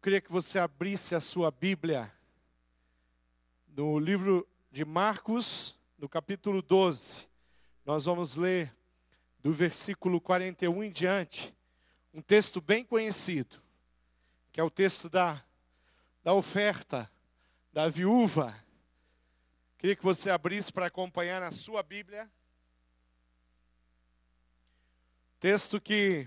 Eu queria que você abrisse a sua Bíblia no livro de Marcos, no capítulo 12. Nós vamos ler do versículo 41 em diante, um texto bem conhecido, que é o texto da, da oferta da viúva. Queria que você abrisse para acompanhar na sua Bíblia. Texto que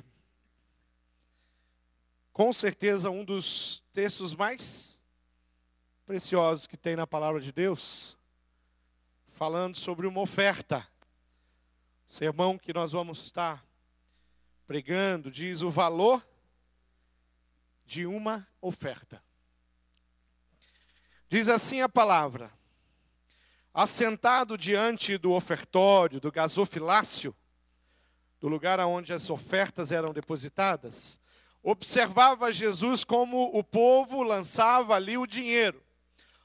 com certeza um dos textos mais preciosos que tem na palavra de Deus, falando sobre uma oferta. O sermão que nós vamos estar pregando diz o valor de uma oferta. Diz assim a palavra: Assentado diante do ofertório, do gasofilácio, do lugar onde as ofertas eram depositadas, observava Jesus como o povo lançava ali o dinheiro.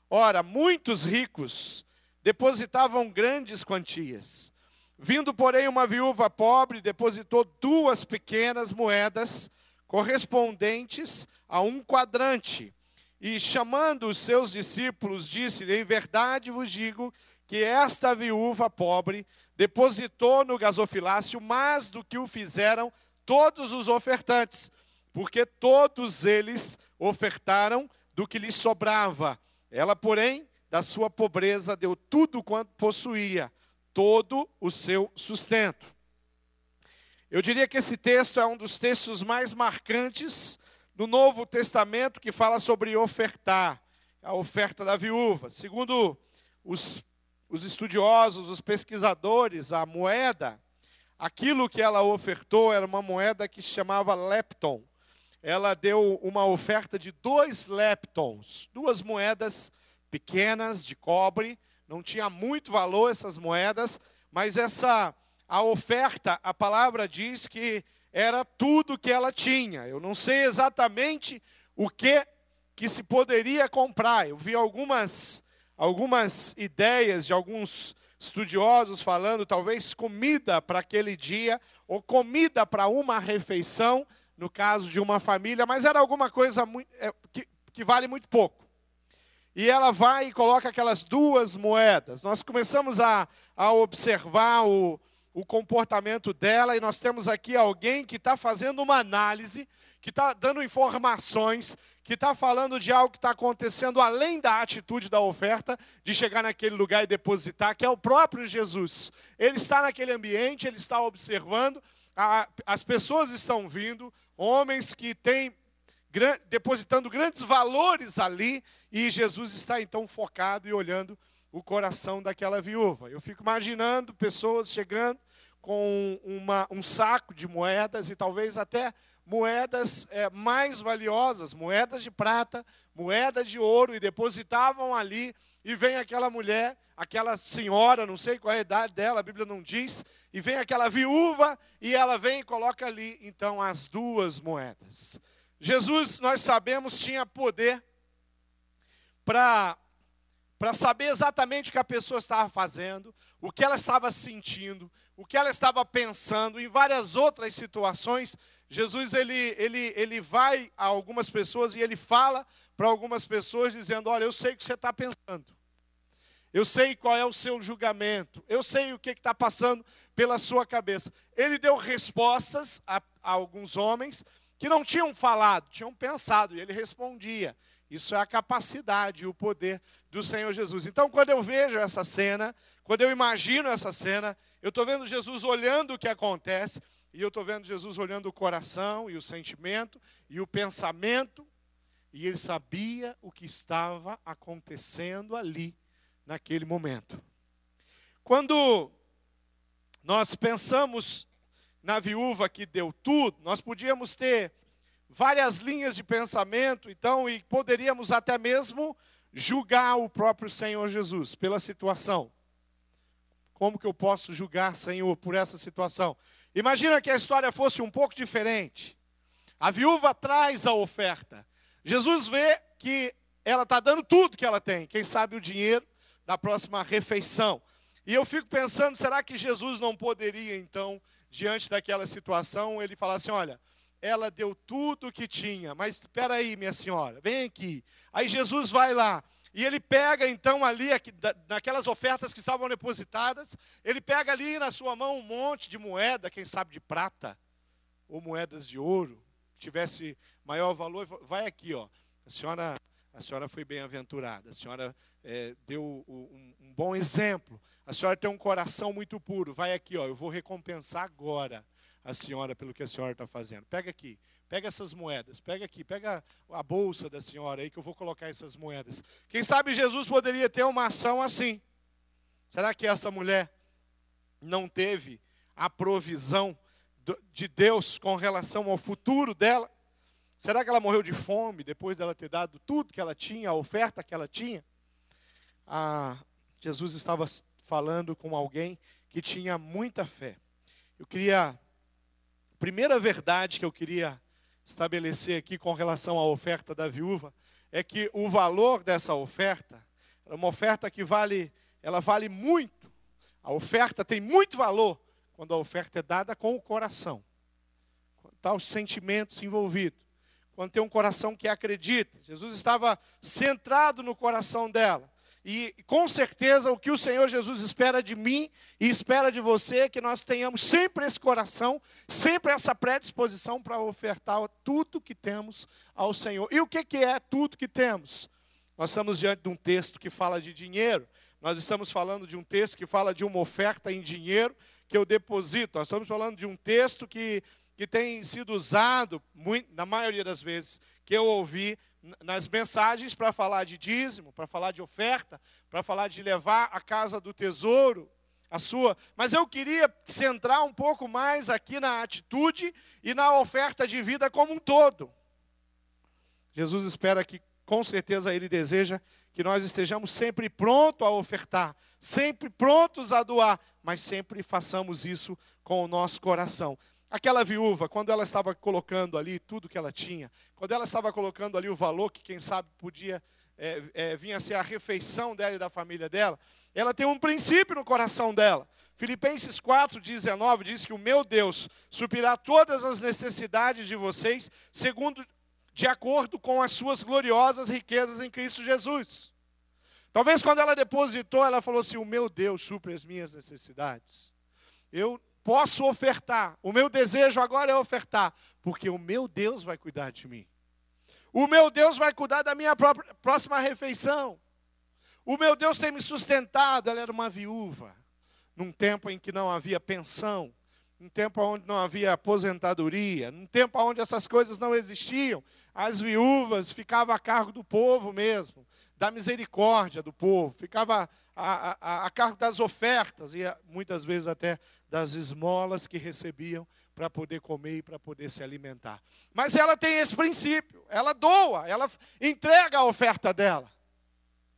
Ora, muitos ricos depositavam grandes quantias. Vindo, porém, uma viúva pobre, depositou duas pequenas moedas correspondentes a um quadrante. E chamando os seus discípulos, disse: Em verdade vos digo que esta viúva pobre depositou no gasofilácio mais do que o fizeram todos os ofertantes porque todos eles ofertaram do que lhes sobrava. Ela, porém, da sua pobreza deu tudo quanto possuía, todo o seu sustento. Eu diria que esse texto é um dos textos mais marcantes do Novo Testamento que fala sobre ofertar, a oferta da viúva. Segundo os, os estudiosos, os pesquisadores, a moeda, aquilo que ela ofertou era uma moeda que se chamava lepton ela deu uma oferta de dois leptons, duas moedas pequenas de cobre, não tinha muito valor essas moedas, mas essa a oferta, a palavra diz que era tudo que ela tinha. Eu não sei exatamente o que que se poderia comprar. Eu vi algumas algumas ideias de alguns estudiosos falando talvez comida para aquele dia ou comida para uma refeição no caso de uma família, mas era alguma coisa muito, é, que, que vale muito pouco. E ela vai e coloca aquelas duas moedas. Nós começamos a, a observar o, o comportamento dela, e nós temos aqui alguém que está fazendo uma análise, que está dando informações, que está falando de algo que está acontecendo além da atitude da oferta, de chegar naquele lugar e depositar, que é o próprio Jesus. Ele está naquele ambiente, ele está observando, as pessoas estão vindo, homens que têm depositando grandes valores ali, e Jesus está então focado e olhando o coração daquela viúva. Eu fico imaginando pessoas chegando com uma, um saco de moedas e talvez até moedas é, mais valiosas, moedas de prata, moedas de ouro, e depositavam ali, e vem aquela mulher aquela senhora, não sei qual é a idade dela, a Bíblia não diz, e vem aquela viúva e ela vem e coloca ali então as duas moedas. Jesus, nós sabemos, tinha poder para para saber exatamente o que a pessoa estava fazendo, o que ela estava sentindo, o que ela estava pensando, em várias outras situações, Jesus ele, ele, ele vai a algumas pessoas e ele fala para algumas pessoas dizendo: Olha, eu sei o que você está pensando. Eu sei qual é o seu julgamento. Eu sei o que está passando pela sua cabeça. Ele deu respostas a, a, alguns homens que não tinham falado, tinham pensado, e ele respondia. Isso é a capacidade e o poder do Senhor Jesus. Então, quando eu vejo essa cena, quando eu imagino essa cena, eu estou vendo Jesus olhando o que acontece, e eu estou vendo Jesus olhando o coração e o sentimento e o pensamento, e ele sabia o que estava acontecendo ali naquele momento. Quando nós pensamos na viúva que deu tudo, nós podíamos ter várias linhas de pensamento, então, e poderíamos até mesmo julgar o próprio Senhor Jesus pela situação. Como que eu posso julgar, Senhor, por essa situação? Imagina que a história fosse um pouco diferente. A viúva traz a oferta. Jesus vê que ela está dando tudo que ela tem, quem sabe o dinheiro, da próxima refeição. E eu fico pensando, será que Jesus não poderia, então, diante daquela situação, ele falar assim: olha, ela deu tudo o que tinha. Mas espera aí, minha senhora, vem aqui. Aí Jesus vai lá e ele pega então ali, naquelas ofertas que estavam depositadas, ele pega ali na sua mão um monte de moeda, quem sabe de prata, ou moedas de ouro, que tivesse maior valor. Vai aqui, ó. A senhora, a senhora foi bem-aventurada, a senhora é, deu um, um bom exemplo. A senhora tem um coração muito puro. Vai aqui, ó. Eu vou recompensar agora a senhora pelo que a senhora está fazendo. Pega aqui, pega essas moedas, pega aqui, pega a bolsa da senhora aí que eu vou colocar essas moedas. Quem sabe Jesus poderia ter uma ação assim? Será que essa mulher não teve a provisão de Deus com relação ao futuro dela? Será que ela morreu de fome depois dela ter dado tudo que ela tinha, a oferta que ela tinha? Ah, Jesus estava falando com alguém que tinha muita fé. Eu queria primeira verdade que eu queria estabelecer aqui com relação à oferta da viúva é que o valor dessa oferta é uma oferta que vale, ela vale muito. A oferta tem muito valor quando a oferta é dada com o coração. Quando está os sentimentos envolvidos. Quando tem um coração que acredita. Jesus estava centrado no coração dela. E com certeza o que o Senhor Jesus espera de mim e espera de você é que nós tenhamos sempre esse coração, sempre essa predisposição para ofertar tudo que temos ao Senhor. E o que, que é tudo que temos? Nós estamos diante de um texto que fala de dinheiro, nós estamos falando de um texto que fala de uma oferta em dinheiro que eu deposito, nós estamos falando de um texto que, que tem sido usado, muito, na maioria das vezes que eu ouvi, nas mensagens para falar de dízimo, para falar de oferta, para falar de levar a casa do tesouro, a sua. Mas eu queria centrar um pouco mais aqui na atitude e na oferta de vida como um todo. Jesus espera que, com certeza, Ele deseja que nós estejamos sempre prontos a ofertar, sempre prontos a doar, mas sempre façamos isso com o nosso coração. Aquela viúva, quando ela estava colocando ali tudo que ela tinha, quando ela estava colocando ali o valor que, quem sabe, podia é, é, vir a ser a refeição dela e da família dela, ela tem um princípio no coração dela. Filipenses 4,19 diz que o meu Deus suprirá todas as necessidades de vocês, segundo, de acordo com as suas gloriosas riquezas em Cristo Jesus. Talvez quando ela depositou, ela falou assim: O meu Deus supre as minhas necessidades. Eu posso ofertar. O meu desejo agora é ofertar, porque o meu Deus vai cuidar de mim. O meu Deus vai cuidar da minha própria, próxima refeição. O meu Deus tem me sustentado. Ela era uma viúva, num tempo em que não havia pensão, num tempo onde não havia aposentadoria, num tempo onde essas coisas não existiam. As viúvas ficavam a cargo do povo mesmo, da misericórdia do povo, ficava a, a, a cargo das ofertas e muitas vezes até das esmolas que recebiam para poder comer e para poder se alimentar. Mas ela tem esse princípio, ela doa, ela entrega a oferta dela.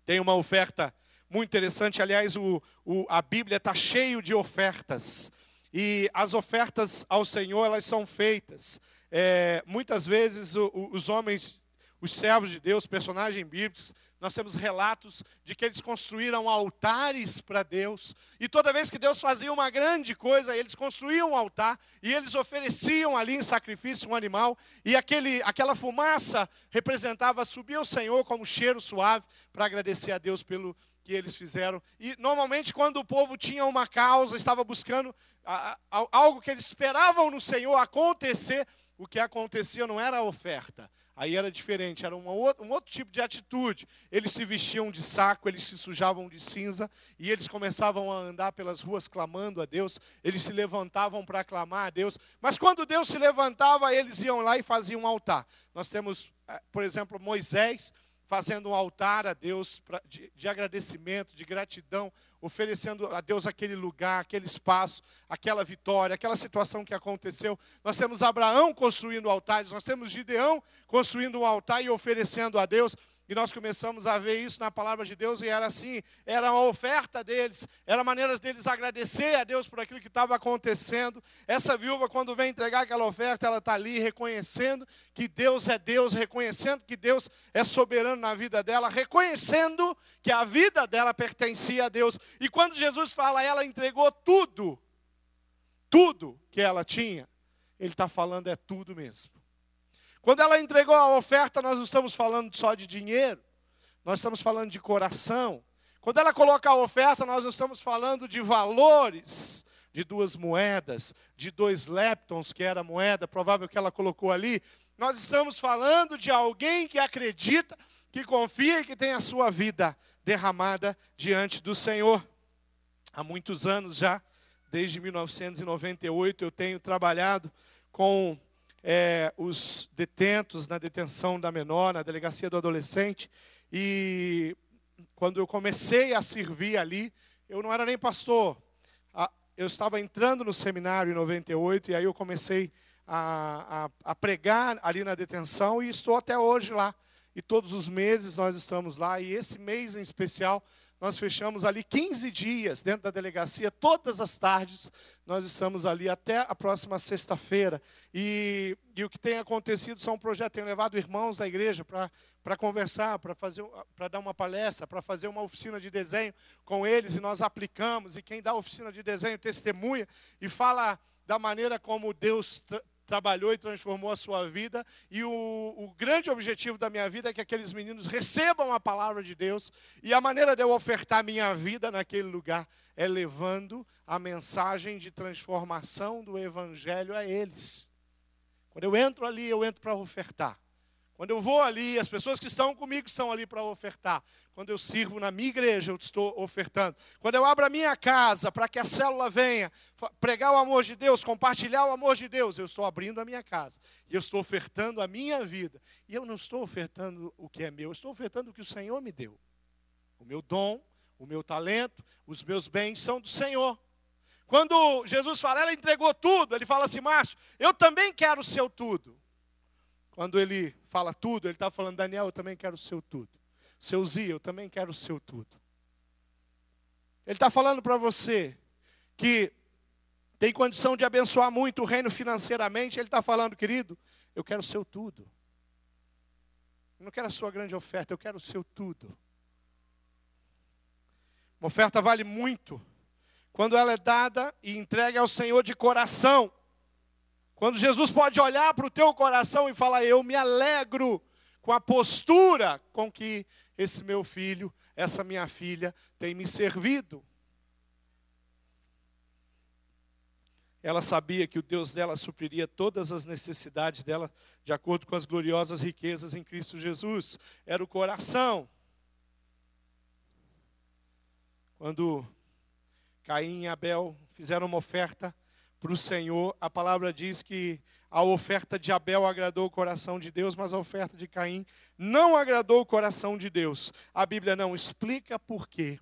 Tem uma oferta muito interessante, aliás, o, o, a Bíblia está cheio de ofertas. E as ofertas ao Senhor, elas são feitas. É, muitas vezes o, os homens, os servos de Deus, personagens bíblicos, nós temos relatos de que eles construíram altares para Deus, e toda vez que Deus fazia uma grande coisa, eles construíam um altar e eles ofereciam ali em sacrifício um animal, e aquele, aquela fumaça representava subir ao Senhor como cheiro suave para agradecer a Deus pelo que eles fizeram. E normalmente, quando o povo tinha uma causa, estava buscando a, a, algo que eles esperavam no Senhor acontecer, o que acontecia não era a oferta, Aí era diferente, era um outro, tipo de atitude. Eles se vestiam de saco, eles se sujavam de cinza e eles começavam a andar pelas ruas clamando a Deus. Eles se levantavam para clamar a Deus. Mas quando Deus se levantava, eles iam lá e faziam um altar. Nós temos, eh, por exemplo, Moisés fazendo um altar a Deus de, de agradecimento, de gratidão, oferecendo a Deus aquele lugar, aquele espaço, aquela vitória, aquela situação que aconteceu. Nós temos Abraão construindo altares, nós temos Gideão construindo um altar e oferecendo a Deus. E nós começamos a ver isso na palavra de Deus, e era assim: era uma oferta deles, era maneira deles agradecer a Deus por aquilo que estava acontecendo. Essa viúva, quando vem entregar aquela oferta, ela está ali reconhecendo que Deus é Deus, reconhecendo que Deus é soberano na vida dela, reconhecendo que a vida dela pertencia a Deus. E quando Jesus fala, ela entregou tudo, tudo que ela tinha. ele está falando é tudo mesmo. Quando ela entregou a oferta, nós não estamos falando só de dinheiro, nós estamos falando de coração. Quando ela coloca a oferta, nós não estamos falando de valores, de duas moedas, de dois leptons, que era a moeda provável que ela colocou ali. Nós estamos falando de alguém que acredita, que confia e que tem a sua vida derramada diante do Senhor. Há muitos anos já, desde 1998, eu tenho trabalhado com é, os detentos na detenção da menor, na delegacia do adolescente. E quando eu comecei a servir ali, eu não era nem pastor. Eu estava entrando no seminário em 98 e aí eu comecei a, a, a pregar ali na detenção e estou até hoje lá. E todos os meses nós estamos lá. E esse mês em especial nós fechamos ali 15 dias dentro da delegacia, todas as tardes, nós estamos ali até a próxima sexta-feira. E, e, o que tem acontecido são um projeto, levado irmãos da igreja para conversar, para fazer para dar uma palestra, para fazer uma oficina de desenho com eles, e nós aplicamos, e quem dá oficina de desenho testemunha e fala da maneira como Deus trabalhou e transformou a sua vida. E o, o, grande objetivo da minha vida é que aqueles meninos recebam a palavra de Deus. E a maneira de eu ofertar minha vida naquele lugar é levando a mensagem de transformação do Evangelho a eles. Quando eu entro ali, eu entro para ofertar. Quando eu vou ali, as pessoas que estão comigo estão ali para ofertar. Quando eu sirvo na minha igreja, eu estou ofertando. Quando eu abro a minha casa para que a célula venha pregar o amor de Deus, compartilhar o amor de Deus, eu estou abrindo a minha casa. E eu estou ofertando a minha vida. E eu não estou ofertando o que é meu, eu estou ofertando o que o Senhor me deu. O meu dom, o meu talento, os meus bens são do Senhor. Quando Jesus fala, ela entregou tudo, ele fala assim, Márcio, eu também quero o seu tudo. Quando ele fala tudo, ele está falando, Daniel, eu também quero o seu tudo. Seu Zia, eu também quero o seu tudo. Ele está falando para você que tem condição de abençoar muito o reino financeiramente. Ele está falando, querido, eu quero o seu tudo. Eu não quero a sua grande oferta, eu quero o seu tudo. Uma oferta vale muito quando ela é dada e entregue ao Senhor de coração. Quando Jesus pode olhar para o teu coração e falar: Eu me alegro com a postura com que esse meu filho, essa minha filha tem me servido. Ela sabia que o Deus dela supriria todas as necessidades dela de acordo com as gloriosas riquezas em Cristo Jesus. Era o coração. Quando Caim e Abel fizeram uma oferta, para o Senhor. A palavra diz que a oferta de Abel agradou o coração de Deus, mas a oferta de Caim não agradou o coração de Deus. A Bíblia não explica por quê.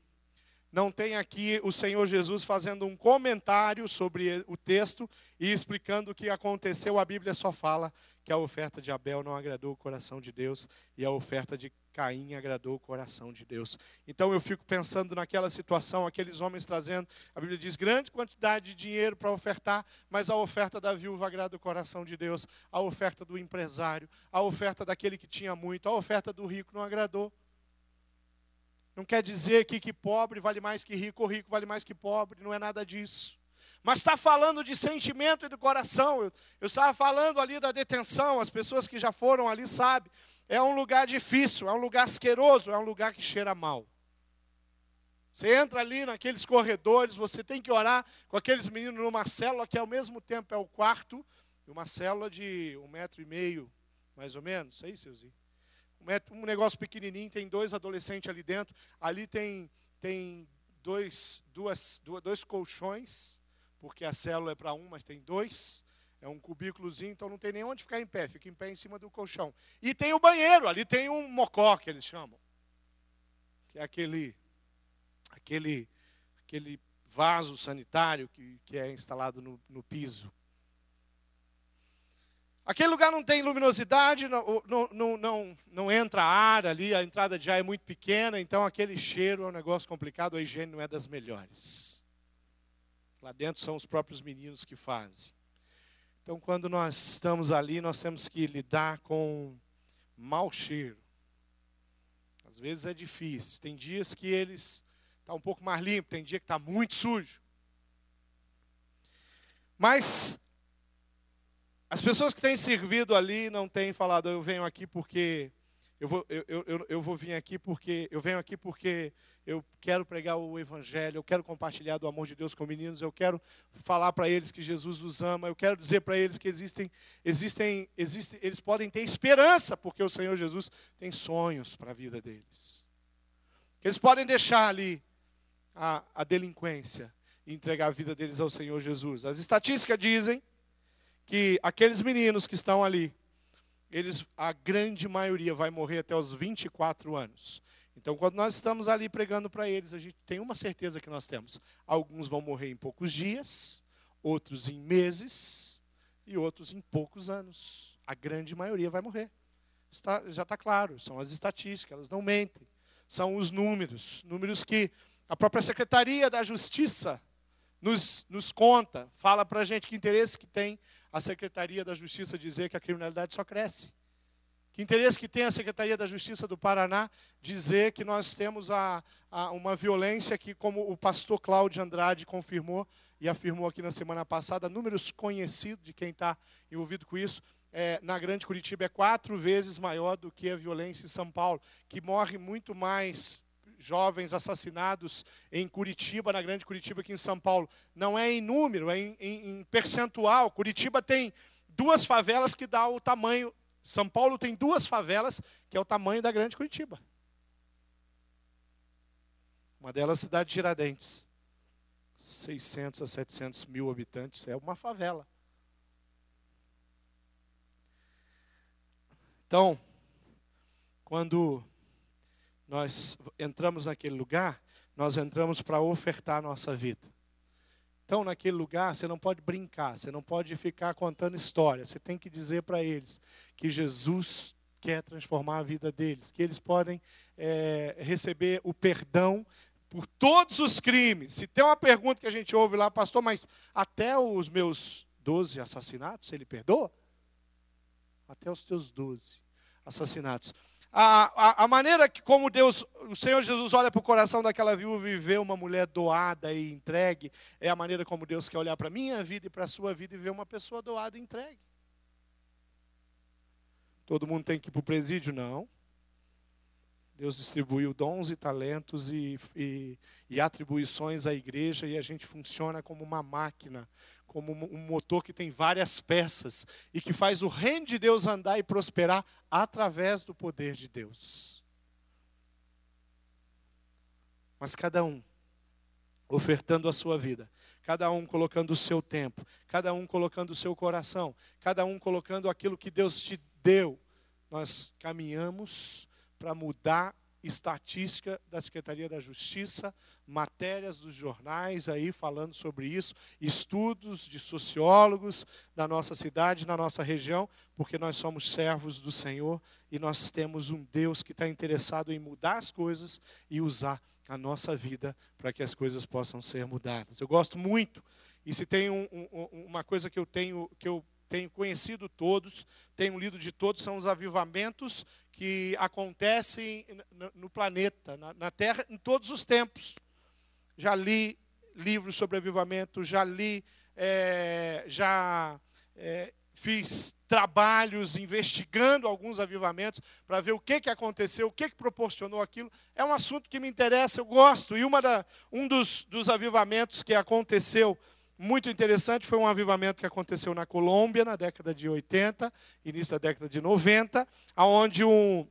Não tem aqui o Senhor Jesus fazendo um comentário sobre o texto e explicando o que aconteceu. A Bíblia só fala que a oferta de Abel não agradou o coração de Deus e a oferta de Caim agradou o coração de Deus. Então eu fico pensando naquela situação, aqueles homens trazendo, a Bíblia diz, grande quantidade de dinheiro para ofertar, mas a oferta da viúva agrada o coração de Deus, a oferta do empresário, a oferta daquele que tinha muito, a oferta do rico não agradou. Não quer dizer que, que pobre vale mais que rico, ou rico vale mais que pobre, não é nada disso. Mas está falando de sentimento e do coração. Eu, eu estava falando ali da detenção, as pessoas que já foram ali sabem. É um lugar difícil, é um lugar asqueroso, é um lugar que cheira mal. Você entra ali naqueles corredores, você tem que orar com aqueles meninos numa célula que ao mesmo tempo é o quarto, uma célula de um metro e meio, mais ou menos, isso aí, seuzinho um negócio pequenininho, tem dois adolescentes ali dentro. Ali tem, tem dois, duas, dois colchões, porque a célula é para um, mas tem dois. É um cubículozinho, então não tem nem onde ficar em pé, fica em pé em cima do colchão. E tem o banheiro, ali tem um mocó que eles chamam. Que é aquele, aquele, aquele vaso sanitário que, que é instalado no, no piso. Aquele lugar não tem luminosidade, não, não, não, não, entra ar ali, a entrada de ar é muito pequena, então aquele cheiro é um negócio complicado, a higiene não é das melhores. Lá dentro são os próprios meninos que fazem. Então, quando nós estamos ali, nós temos que lidar com mau cheiro. Às vezes é difícil. Tem dias que eles estão tá um pouco mais limpo, tem dia que está muito sujo. Mas as pessoas que têm servido ali não têm falado, eu venho aqui porque eu vou, eu, eu, eu vou vir aqui porque eu venho aqui porque eu quero pregar o evangelho, eu quero compartilhar do amor de Deus com meninos, eu quero falar para eles que Jesus os ama, eu quero dizer para eles que existem, existem, existem, eles podem ter esperança porque o Senhor Jesus tem sonhos para a vida deles. Eles podem deixar ali a, a delinquência e entregar a vida deles ao Senhor Jesus. As estatísticas dizem que aqueles meninos que estão ali, eles, a grande maioria vai morrer até os 24 anos. Então, quando nós estamos ali pregando para eles, a gente tem uma certeza que nós temos. Alguns vão morrer em poucos dias, outros em meses e outros em poucos anos. A grande maioria vai morrer. Está, já está claro, são as estatísticas, elas não mentem. São os números, números que a própria Secretaria da Justiça nos, nos conta, fala para a gente que interesse que tem a Secretaria da Justiça dizer que a criminalidade só cresce. Que interesse que tem a Secretaria da Justiça do Paraná dizer que nós temos a, a, uma violência que, como o pastor Cláudio Andrade confirmou e afirmou aqui na semana passada, números conhecidos de quem está envolvido com isso, é, na Grande Curitiba é quatro vezes maior do que a violência em São Paulo, que morre muito mais jovens assassinados em Curitiba, na Grande Curitiba, aqui em São Paulo. Não é em número, é em, em, em percentual. Curitiba tem duas favelas que dá o tamanho. São Paulo tem duas favelas que é o tamanho da Grande Curitiba. Uma delas, cidade de Tiradentes. 600 a 700 mil habitantes, é uma favela. Então, quando nós entramos naquele lugar, nós entramos para ofertar a nossa vida. Então, naquele lugar, você não pode brincar, você não pode ficar contando história. Você tem que dizer para eles que Jesus quer transformar a vida deles, que eles podem é, receber o perdão por todos os crimes. Se tem uma pergunta que a gente ouve lá, pastor, mas até os meus 12 assassinatos, ele perdoa? Até os teus 12 assassinatos a, a, maneira que como Deus, o Senhor Jesus olha para o coração daquela viúva e vê uma mulher doada e entregue, é a maneira como Deus quer olhar para a minha vida e para a sua vida e ver uma pessoa doada e entregue. Todo mundo tem que ir para o presídio? Não. Deus distribuiu dons e talentos e, e, e atribuições à igreja e a gente funciona como uma máquina como um motor que tem várias peças e que faz o reino de Deus andar e prosperar através do poder de Deus. Mas cada um ofertando a sua vida, cada um colocando o seu tempo, cada um colocando o seu coração, cada um colocando aquilo que Deus te deu, nós caminhamos para mudar estatística da Secretaria da Justiça, matérias dos jornais aí falando sobre isso, estudos de sociólogos da nossa cidade, na nossa região, porque nós somos servos do Senhor e nós temos um Deus que está interessado em mudar as coisas e usar a nossa vida para que as coisas possam ser mudadas. Eu gosto muito, e se tem um, um, uma coisa que eu tenho que eu tenho conhecido todos, tenho lido de todos, são os avivamentos que acontecem no planeta, na Terra, em todos os tempos. Já li livros sobre avivamento, já li, é, já é, fiz trabalhos investigando alguns avivamentos para ver o que, que aconteceu, o que, que proporcionou aquilo. É um assunto que me interessa, eu gosto. E uma da, um dos, dos avivamentos que aconteceu muito interessante foi um avivamento que aconteceu na Colômbia na década de 80, início da década de 90, aonde um,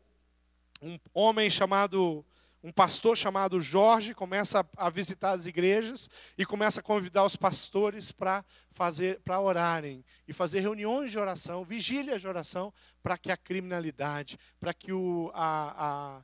um homem chamado um pastor chamado Jorge começa a, visitar as igrejas e começa a convidar os pastores para fazer para orarem e fazer reuniões de oração, vigílias de oração para que a criminalidade, para que o, a, a, a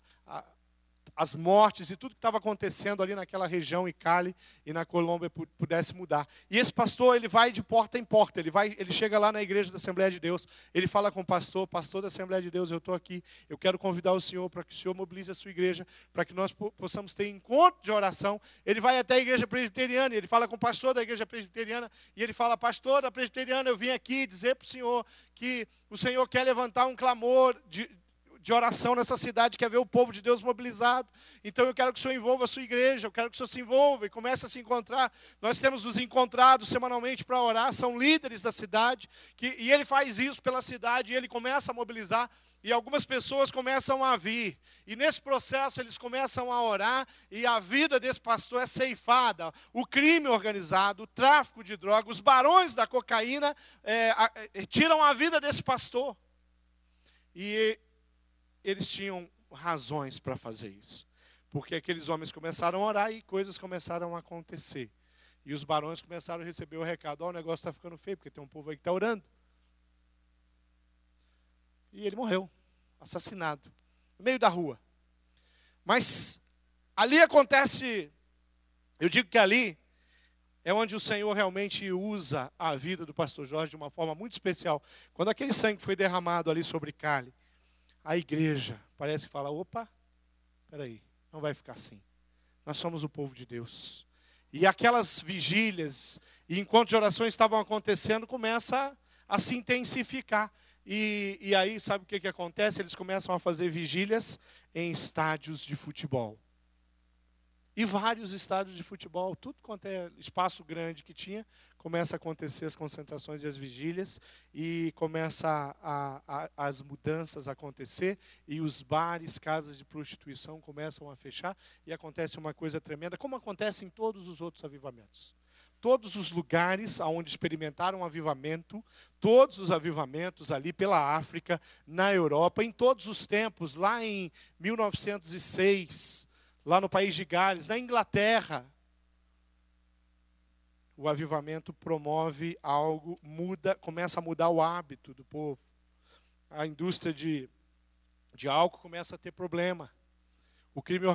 as mortes e tudo que estava acontecendo ali naquela região e Cali e na Colômbia pudesse mudar. E esse pastor, ele vai de porta em porta, ele vai, ele chega lá na igreja da Assembleia de Deus, ele fala com o pastor, pastor da Assembleia de Deus, eu estou aqui, eu quero convidar o senhor para que o senhor mobilize a sua igreja, para que nós possamos ter encontro de oração. Ele vai até a igreja presbiteriana, ele fala com o pastor da igreja presbiteriana e ele fala, pastor da presbiteriana, eu vim aqui dizer para o senhor que o senhor quer levantar um clamor de, de oração nessa cidade, quer ver o povo de Deus mobilizado. Então eu quero que o Senhor envolva a sua igreja, eu quero que o Senhor se envolva e comece a se encontrar. Nós temos nos encontrado semanalmente para orar, são líderes da cidade, que, e ele faz isso pela cidade, e ele começa a mobilizar e algumas pessoas começam a vir. E nesse processo eles começam a orar e a vida desse pastor é ceifada. O crime organizado, o tráfico de drogas, os barões da cocaína é, é, tiram a vida desse pastor. E eles tinham razões para fazer isso. Porque aqueles homens começaram a orar e coisas começaram a acontecer. E os barões começaram a receber o recado: Ó, oh, o negócio está ficando feio, porque tem um povo aí que está orando. E ele morreu, assassinado, no meio da rua. Mas ali acontece, eu digo que ali é onde o Senhor realmente usa a vida do pastor Jorge de uma forma muito especial. Quando aquele sangue foi derramado ali sobre Cali, a igreja parece que fala: opa, peraí, não vai ficar assim. Nós somos o povo de Deus. E aquelas vigílias enquanto orações estavam acontecendo, começa a, a se intensificar. E, e aí, sabe o que, que acontece? Eles começam a fazer vigílias em estádios de futebol. E vários estádios de futebol, tudo quanto é espaço grande que tinha, começa a acontecer as concentrações e as vigílias, e começa a, a, as mudanças a acontecer, e os bares, casas de prostituição começam a fechar, e acontece uma coisa tremenda, como acontece em todos os outros avivamentos todos os lugares onde experimentaram avivamento, todos os avivamentos ali pela África, na Europa, em todos os tempos, lá em 1906, lá no país de Gales, na Inglaterra. O avivamento promove algo, muda, começa a mudar o hábito do povo. A indústria de, de álcool começa a ter problema. O crime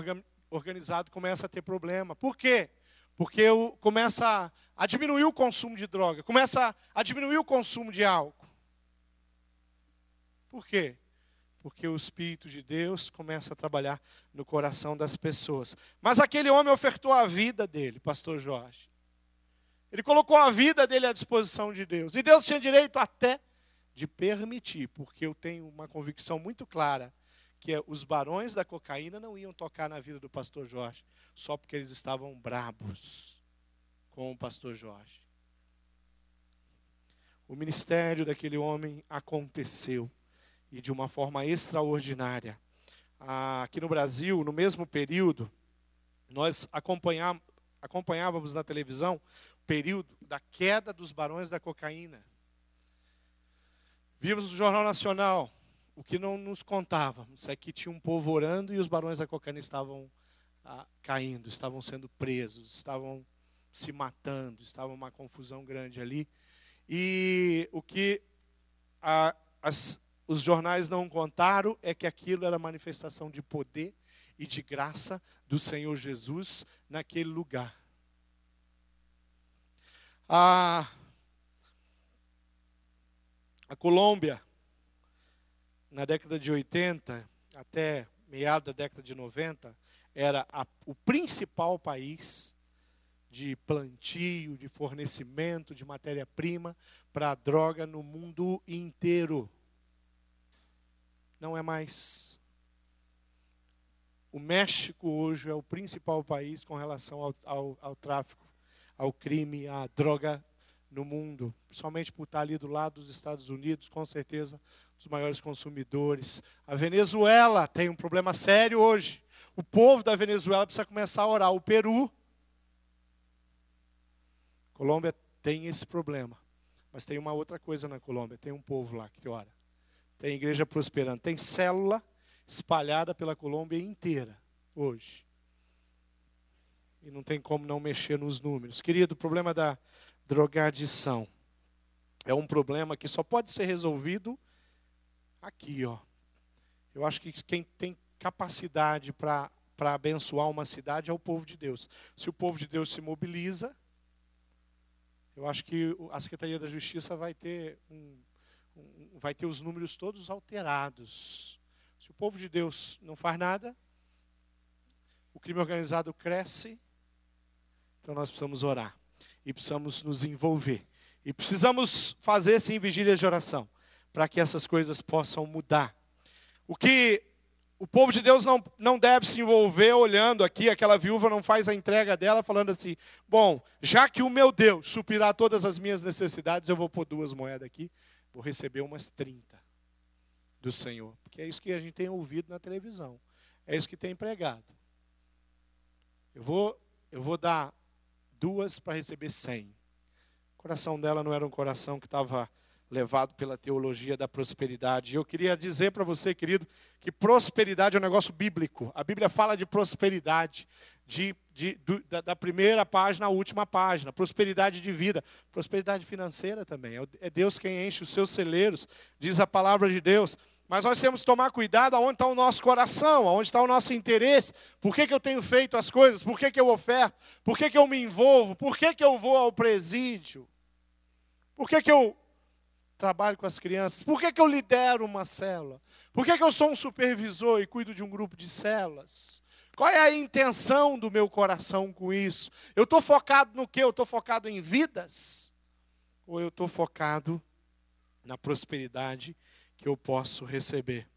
organizado começa a ter problema. Por quê? Porque começa a diminuir o consumo de droga, começa a diminuir o consumo de álcool. Por quê? Porque o Espírito de Deus começa a trabalhar no coração das pessoas. Mas aquele homem ofertou a vida dele, pastor Jorge. Ele colocou a vida dele à disposição de Deus. E Deus tinha direito até de permitir, porque eu tenho uma convicção muito clara que os barões da cocaína não iam tocar na vida do pastor Jorge só porque eles estavam brabos com o pastor Jorge. O ministério daquele homem aconteceu e de uma forma extraordinária. Aqui no Brasil, no mesmo período, nós acompanhávamos na televisão período da queda dos barões da cocaína. Vimos no Jornal Nacional o que não nos contávamos é que tinha um povo orando e os barões da cocaína estavam caindo, estavam sendo presos, estavam se matando, estava uma confusão grande ali. E o que a, as, os jornais não contaram é que aquilo era manifestação de poder e de graça do Senhor Jesus naquele lugar. A, a Colômbia, na década de 80 até meado da década de 90, era a, o principal país de plantio, de fornecimento de matéria-prima para a droga no mundo inteiro. Não é mais. O México hoje é o principal país com relação ao, ao, ao tráfico, ao crime, à droga no mundo, principalmente por estar ali do lado dos Estados Unidos, com certeza, os maiores consumidores. A Venezuela tem um problema sério hoje o povo da Venezuela precisa começar a orar. O Peru, Colômbia tem esse problema. Mas tem uma outra coisa na Colômbia: tem um povo lá que ora. Tem igreja prosperando. Tem célula espalhada pela Colômbia inteira hoje. E não tem como não mexer nos números. Querido, o problema da drogadição é um problema que só pode ser resolvido aqui, ó. Eu acho que quem tem capacidade para abençoar uma cidade é o povo de Deus. Se o povo de Deus se mobiliza, eu acho que a Secretaria da Justiça vai ter, um, um, vai ter os números todos alterados. Se o povo de Deus não faz nada, o crime organizado cresce, então nós precisamos orar e precisamos nos envolver. E precisamos fazer sim vigílias de oração para que essas coisas possam mudar. O que o povo de Deus não, não deve se envolver olhando aqui, aquela viúva não faz a entrega dela, falando assim: bom, já que o meu Deus suprirá todas as minhas necessidades, eu vou pôr duas moedas aqui, vou receber umas 30 do Senhor. Porque é isso que a gente tem ouvido na televisão, é isso que tem pregado. Eu vou, eu vou dar duas para receber 100. O coração dela não era um coração que estava levado pela teologia da prosperidade. Eu queria dizer para você, querido, que prosperidade é um negócio bíblico. A Bíblia fala de prosperidade, de, de, do, da, da, primeira página à última página. Prosperidade de vida, prosperidade financeira também. É, é Deus quem enche os seus celeiros, diz a palavra de Deus. Mas nós temos que tomar cuidado aonde está o nosso coração, aonde está o nosso interesse. Por que, que eu tenho feito as coisas? Por que, que eu oferto? Por que, que eu me envolvo? Por que, que eu vou ao presídio? Por que, que eu trabalho com as crianças? Por que, que eu lidero uma célula? Por que, que eu sou um supervisor e cuido de um grupo de células? Qual é a intenção do meu coração com isso? Eu estou focado no quê? Eu estou focado em vidas? Ou eu estou focado na prosperidade que eu posso receber?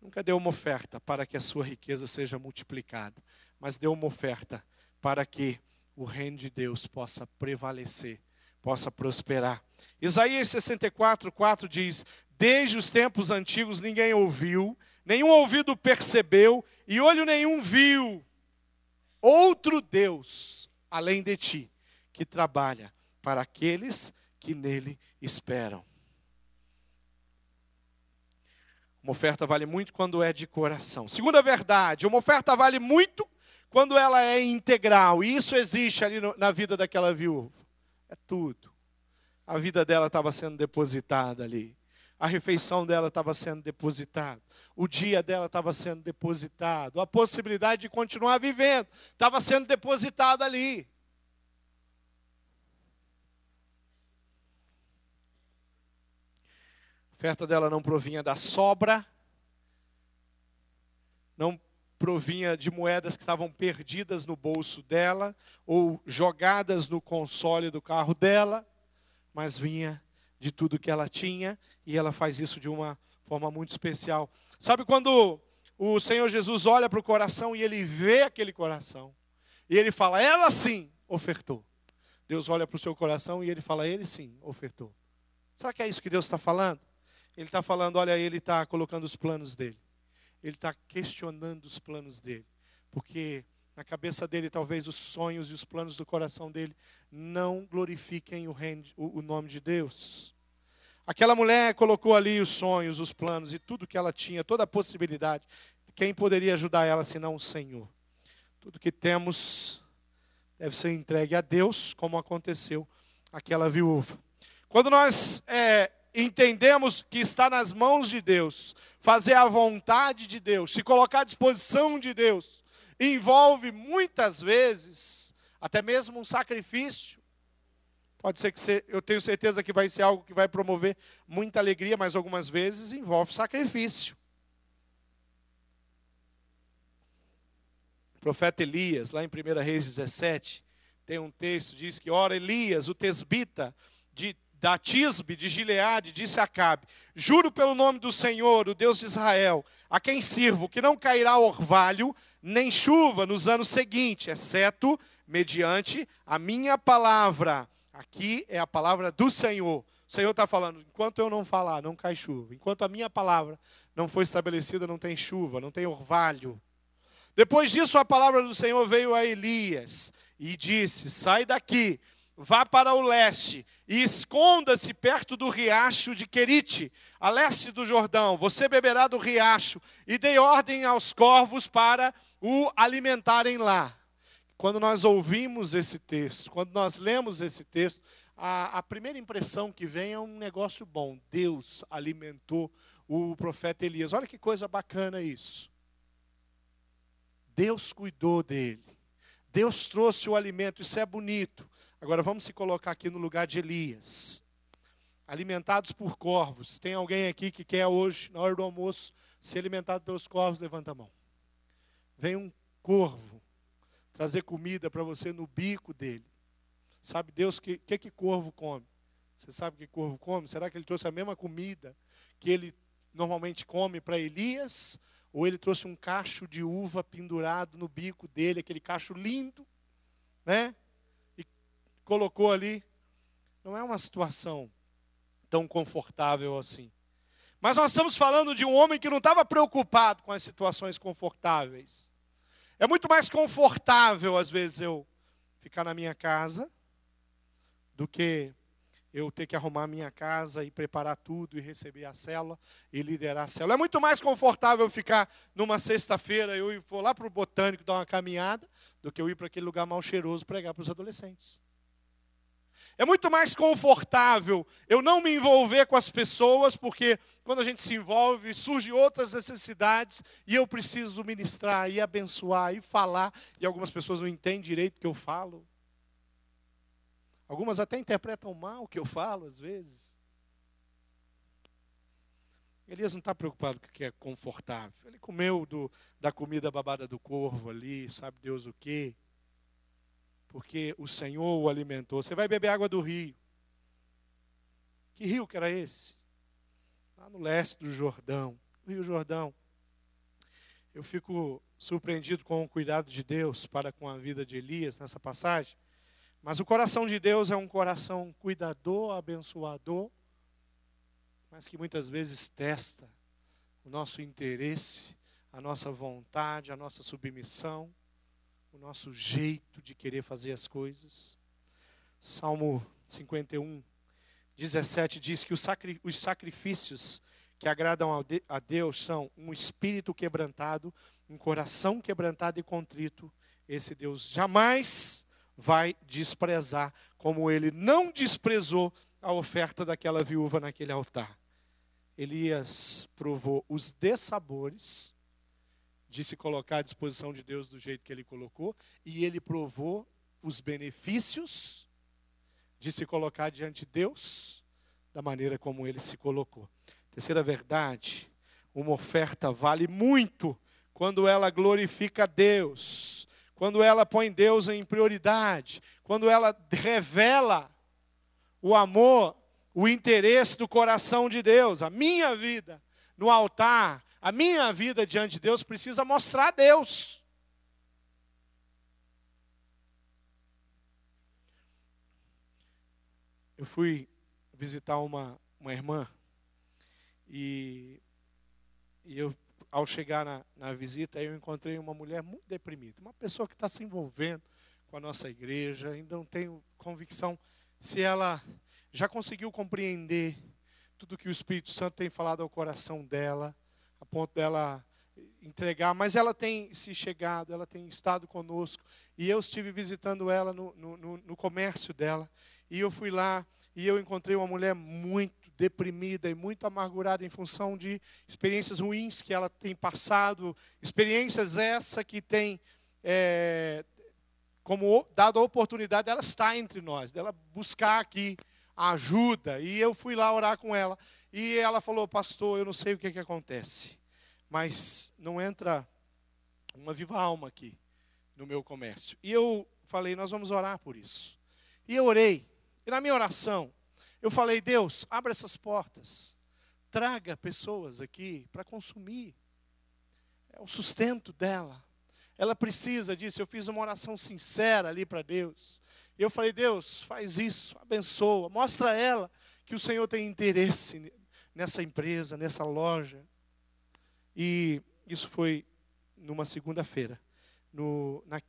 Nunca dê uma oferta para que a sua riqueza seja multiplicada, mas dê uma oferta para que o reino de Deus possa prevalecer possa prosperar. Isaías 64, 4 diz: Desde os tempos antigos ninguém ouviu, nenhum ouvido percebeu, e olho nenhum viu outro Deus além de ti, que trabalha para aqueles que nele esperam. Uma oferta vale muito quando é de coração. Segunda verdade, uma oferta vale muito quando ela é integral. E isso existe ali no, na vida daquela viúva. É tudo. A vida dela estava sendo depositada ali. A refeição dela estava sendo depositada. O dia dela estava sendo depositado. A possibilidade de continuar vivendo estava sendo depositada ali. Oferta dela não provinha da sobra, não provinha de moedas que estavam perdidas no bolso dela ou jogadas no console do carro dela, mas vinha de tudo que ela tinha e ela faz isso de uma forma muito especial. Sabe quando o Senhor Jesus olha para o coração e ele vê aquele coração e ele fala, ela sim ofertou. Deus olha para o seu coração e ele fala, ele sim ofertou. Será que é isso que Deus está falando? Ele está falando, olha, ele está colocando os planos dele ele está questionando os planos dele. Porque na cabeça dele, talvez os sonhos e os planos do coração dele não glorifiquem o, reino, o, o nome de Deus. Aquela mulher colocou ali os sonhos, os planos e tudo que ela tinha, toda a possibilidade. Quem poderia ajudar ela senão o Senhor? Tudo que temos deve ser entregue a Deus, como aconteceu aquela viúva. Quando nós é, entendemos que está nas mãos de Deus, fazer a vontade de Deus, se colocar à disposição de Deus, envolve muitas vezes até mesmo um sacrifício. Pode ser que eu tenho certeza que vai ser algo que vai promover muita alegria, mas algumas vezes envolve sacrifício. O profeta Elias, lá em 1 Reis 17, tem um texto, diz que, ora, Elias, o tesbita, de da Tisbe de Gileade, disse a Acabe: Juro pelo nome do Senhor, o Deus de Israel, a quem sirvo, que não cairá orvalho nem chuva nos anos seguintes, exceto mediante a minha palavra. Aqui é a palavra do Senhor. O Senhor está falando: enquanto eu não falar, não cai chuva. Enquanto a minha palavra não foi estabelecida, não tem chuva, não tem orvalho. Depois disso, a palavra do Senhor veio a Elias e disse: Sai daqui vá para o leste e esconda-se perto do riacho de Querite, a leste do Jordão. Você beberá do riacho e dei ordem aos corvos para o alimentarem lá. Quando nós ouvimos esse texto, quando nós lemos esse texto, a, a primeira impressão que vem é um negócio bom. Deus alimentou o profeta Elias. Olha que coisa bacana isso. Deus cuidou dele. Deus trouxe o alimento, isso é bonito. Agora vamos se colocar aqui no lugar de Elias. Alimentados por corvos. Tem alguém aqui que quer hoje, na hora do almoço, ser alimentado pelos corvos? Levanta a mão. Vem um corvo trazer comida para você no bico dele. Sabe Deus que que, que corvo come? Você sabe que corvo come? Será que ele trouxe a mesma comida que ele normalmente come para Elias, ou ele trouxe um cacho de uva pendurado no bico dele, aquele cacho lindo, né? Colocou ali. Não é uma situação tão confortável assim. Mas nós estamos falando de um homem que não estava preocupado com as situações confortáveis. É muito mais confortável, às vezes, eu ficar na minha casa do que eu ter que arrumar minha casa e preparar tudo e receber a célula e liderar a célula. É muito mais confortável ficar numa sexta-feira, eu vou lá para o botânico dar uma caminhada, do que eu ir para aquele lugar mal cheiroso pregar para os adolescentes. É muito mais confortável eu não me envolver com as pessoas, porque quando a gente se envolve, surgem outras necessidades e eu preciso ministrar e abençoar e falar, e algumas pessoas não entendem direito o que eu falo. Algumas até interpretam mal o que eu falo, às vezes. Elias não está preocupado com o que é confortável. Ele comeu do, da comida babada do corvo ali, sabe Deus o quê porque o Senhor o alimentou. Você vai beber água do rio. Que rio que era esse? Lá no leste do Jordão, o Rio Jordão. Eu fico surpreendido com o cuidado de Deus para com a vida de Elias nessa passagem. Mas o coração de Deus é um coração cuidador, abençoador, mas que muitas vezes testa o nosso interesse, a nossa vontade, a nossa submissão o nosso jeito de querer fazer as coisas. Salmo 51, 17 diz que os sacrifícios que agradam a Deus são um espírito quebrantado, um coração quebrantado e contrito. Esse Deus jamais vai desprezar, como ele não desprezou a oferta daquela viúva naquele altar. Elias provou os dessabores de se colocar à disposição de Deus do jeito que ele colocou, e ele provou os benefícios de se colocar diante de Deus da maneira como ele se colocou. Terceira verdade, uma oferta vale muito quando ela glorifica Deus, quando ela põe Deus em prioridade, quando ela revela o amor, o interesse do coração de Deus. A minha vida no altar a minha vida diante de Deus precisa mostrar a Deus. Eu fui visitar uma, uma irmã e, e eu, ao chegar na, na visita, eu encontrei uma mulher muito deprimida, uma pessoa que está se envolvendo com a nossa igreja, ainda não tenho convicção se ela já conseguiu compreender tudo que o Espírito Santo tem falado ao coração dela a ponto dela entregar, mas ela tem se chegado, ela tem estado conosco, e eu estive visitando ela no, no, no comércio dela, e eu fui lá e eu encontrei uma mulher muito deprimida e muito amargurada em função de experiências ruins que ela tem passado, experiências essa que tem é, como dado a oportunidade dela estar entre nós, dela buscar aqui ajuda. E eu fui lá orar com ela. E ela falou, pastor, eu não sei o que, que acontece, mas não entra uma viva alma aqui no meu comércio. E eu falei, nós vamos orar por isso. E eu orei. E na minha oração, eu falei, Deus, abra essas portas. Traga pessoas aqui para consumir. É o sustento dela. Ela precisa disso. Eu fiz uma oração sincera ali para Deus. E eu falei, Deus, faz isso, abençoa, mostra a ela que o Senhor tem interesse nessa empresa, nessa loja. E isso foi numa segunda-feira. Na,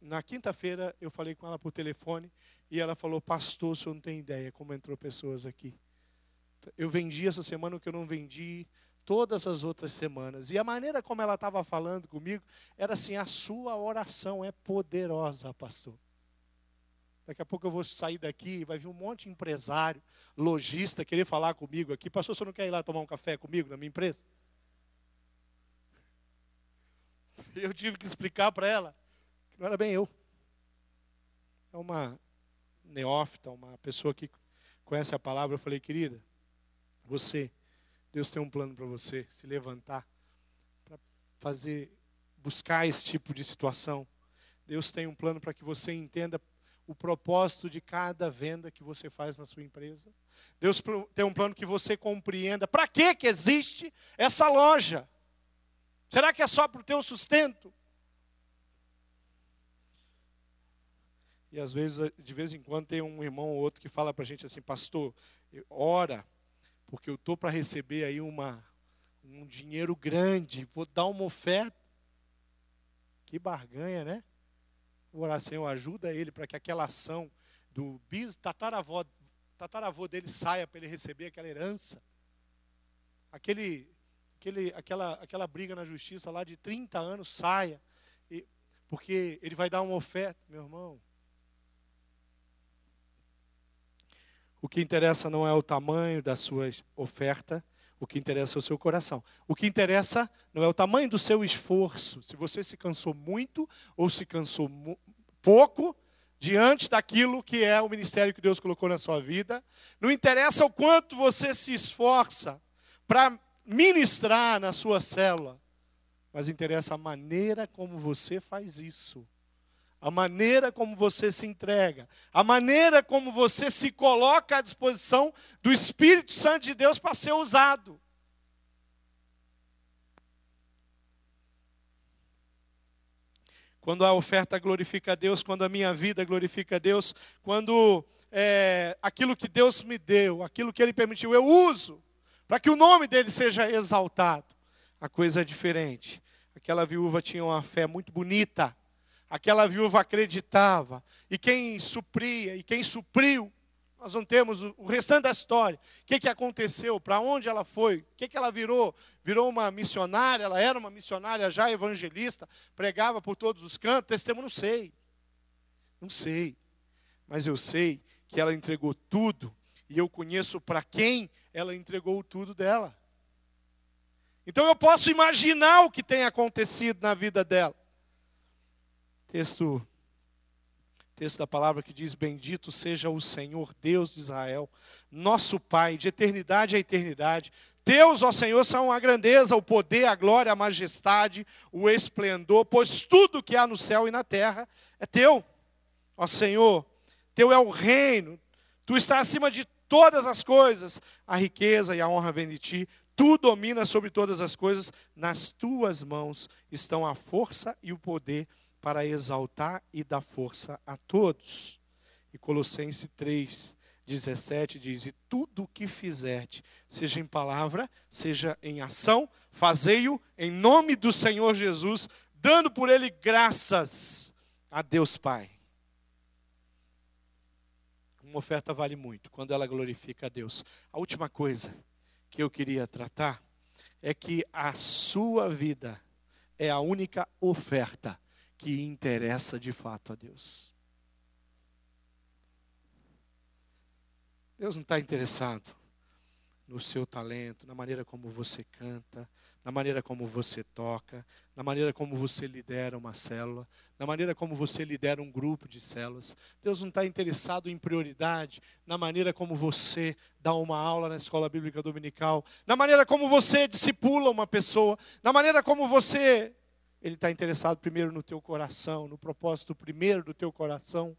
na quinta-feira eu falei com ela por telefone e ela falou: Pastor, o senhor não tem ideia como entrou pessoas aqui. Eu vendi essa semana o que eu não vendi todas as outras semanas. E a maneira como ela estava falando comigo era assim: a sua oração é poderosa, pastor. Daqui a pouco eu vou sair daqui vai vir um monte de empresário, lojista, querer falar comigo aqui. Pastor, você não quer ir lá tomar um café comigo na minha empresa? Eu tive que explicar para ela que não era bem eu. É uma neófita, uma pessoa que conhece a palavra. Eu falei, querida, você, Deus tem um plano para você se levantar, para fazer, buscar esse tipo de situação. Deus tem um plano para que você entenda o propósito de cada venda que você faz na sua empresa? Deus tem um plano que você compreenda. Para que que existe essa loja? Será que é só para o teu sustento? E às vezes, de vez em quando, tem um irmão ou outro que fala para a gente assim, pastor, ora, porque eu estou para receber aí uma, um dinheiro grande, vou dar uma oferta. Que barganha, né? Orar, Senhor, ajuda ele para que aquela ação do bis, tataravó, tataravô dele saia para ele receber aquela herança. Aquele, aquele, aquela, aquela briga na justiça lá de 30 anos saia. E, porque ele vai dar uma oferta, meu irmão. O que interessa não é o tamanho da sua oferta, o que interessa é o seu coração. O que interessa não é o tamanho do seu esforço, se você se cansou muito ou se cansou pouco diante daquilo que é o ministério que Deus colocou na sua vida. Não interessa o quanto você se esforça para ministrar na sua célula, mas interessa a maneira como você faz isso a maneira como você se entrega, a maneira como você se coloca à disposição do Espírito Santo de Deus para ser usado. Quando a oferta glorifica a Deus, quando a minha vida glorifica a Deus, quando é, aquilo que Deus me deu, aquilo que Ele permitiu, eu uso, para que o nome dele seja exaltado, a coisa é diferente. Aquela viúva tinha uma fé muito bonita aquela viúva acreditava, e quem supria, e quem supriu, nós não temos o restante da história. O que, que aconteceu? Para onde ela foi? O que, que ela virou? Virou uma missionária, ela era uma missionária já evangelista, pregava por todos os cantos, testemunho, não sei. Não sei. Mas eu sei que ela entregou tudo, e eu conheço para quem ela entregou tudo dela. Então eu posso imaginar o que tem acontecido na vida dela. Texto, texto da palavra que diz: Bendito seja o Senhor Deus de Israel, nosso Pai, de eternidade a eternidade. Teus, ó Senhor, são a grandeza, o poder, a glória, a majestade, o esplendor, pois tudo que há no céu e na terra é teu. Ó Senhor, teu é o reino, tu estás acima de todas as coisas, a riqueza e a honra vem de ti, tu dominas sobre todas as coisas, nas tuas mãos estão a força e o poder para exaltar e dar força a todos. E Colossenses 3, 17 diz: E tudo o que fizerte, seja em palavra, seja em ação, fazei-o em nome do Senhor Jesus, dando por ele graças a Deus Pai. Uma oferta vale muito quando ela glorifica a Deus. A última coisa que eu queria tratar é que a sua vida é a única oferta que interessa de fato a Deus. Deus não está interessado no seu talento, na maneira como você canta, na maneira como você toca, na maneira como você lidera uma célula, na maneira como você lidera um grupo de células. Deus não está interessado em prioridade na maneira como você dá uma aula na escola bíblica dominical, na maneira como você discipula uma pessoa, na maneira como você ele está interessado primeiro no teu coração, no propósito primeiro do teu coração.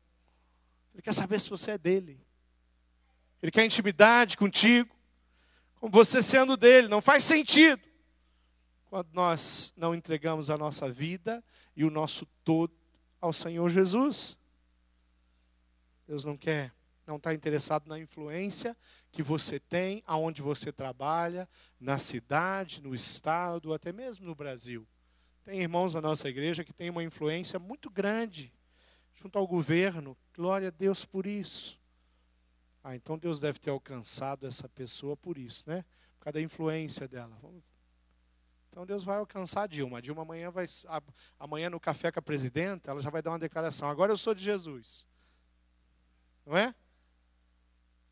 Ele quer saber se você é dele. Ele quer intimidade contigo, com você sendo dele. Não faz sentido quando nós não entregamos a nossa vida e o nosso todo ao Senhor Jesus. Deus não quer, não está interessado na influência que você tem, aonde você trabalha, na cidade, no estado, até mesmo no Brasil. Tem irmãos na nossa igreja que têm uma influência muito grande junto ao governo. Glória a Deus por isso. Ah, então Deus deve ter alcançado essa pessoa por isso, né? Por causa da influência dela. Então Deus vai alcançar a Dilma. A Dilma amanhã vai amanhã no café com a presidenta, ela já vai dar uma declaração. Agora eu sou de Jesus. Não é?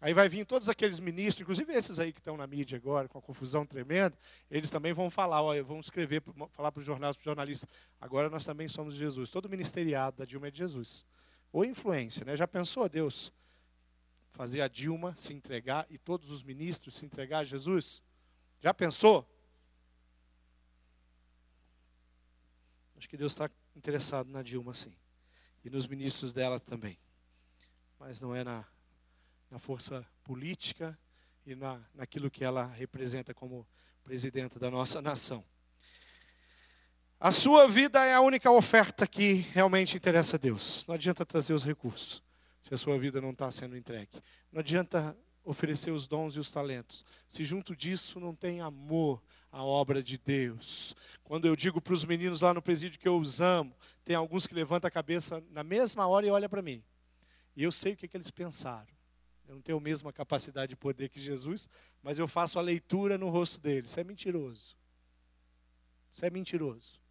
Aí vai vir todos aqueles ministros, inclusive esses aí que estão na mídia agora, com a confusão tremenda, eles também vão falar, vão escrever, falar para os jornais, para os jornalistas, agora nós também somos de Jesus. Todo ministeriado da Dilma é de Jesus. Ou influência, né? Já pensou Deus fazer a Dilma se entregar e todos os ministros se entregar a Jesus? Já pensou? Acho que Deus está interessado na Dilma, sim. E nos ministros dela também. mas não é na, na força política e na, naquilo que ela representa como presidenta da nossa nação. A sua vida é a única oferta que realmente interessa a Deus. Não adianta trazer os recursos se a sua vida não está sendo entregue. Não adianta oferecer os dons e os talentos. Se junto disso não tem amor à obra de Deus. Quando eu digo para os meninos lá no presídio que eu os amo, tem alguns que levantam a cabeça na mesma hora e olham para mim. E eu sei o que, que eles pensaram. Eu não tenho a mesma capacidade de poder que Jesus, mas eu faço a leitura no rosto deles. Isso é mentiroso. Isso é mentiroso.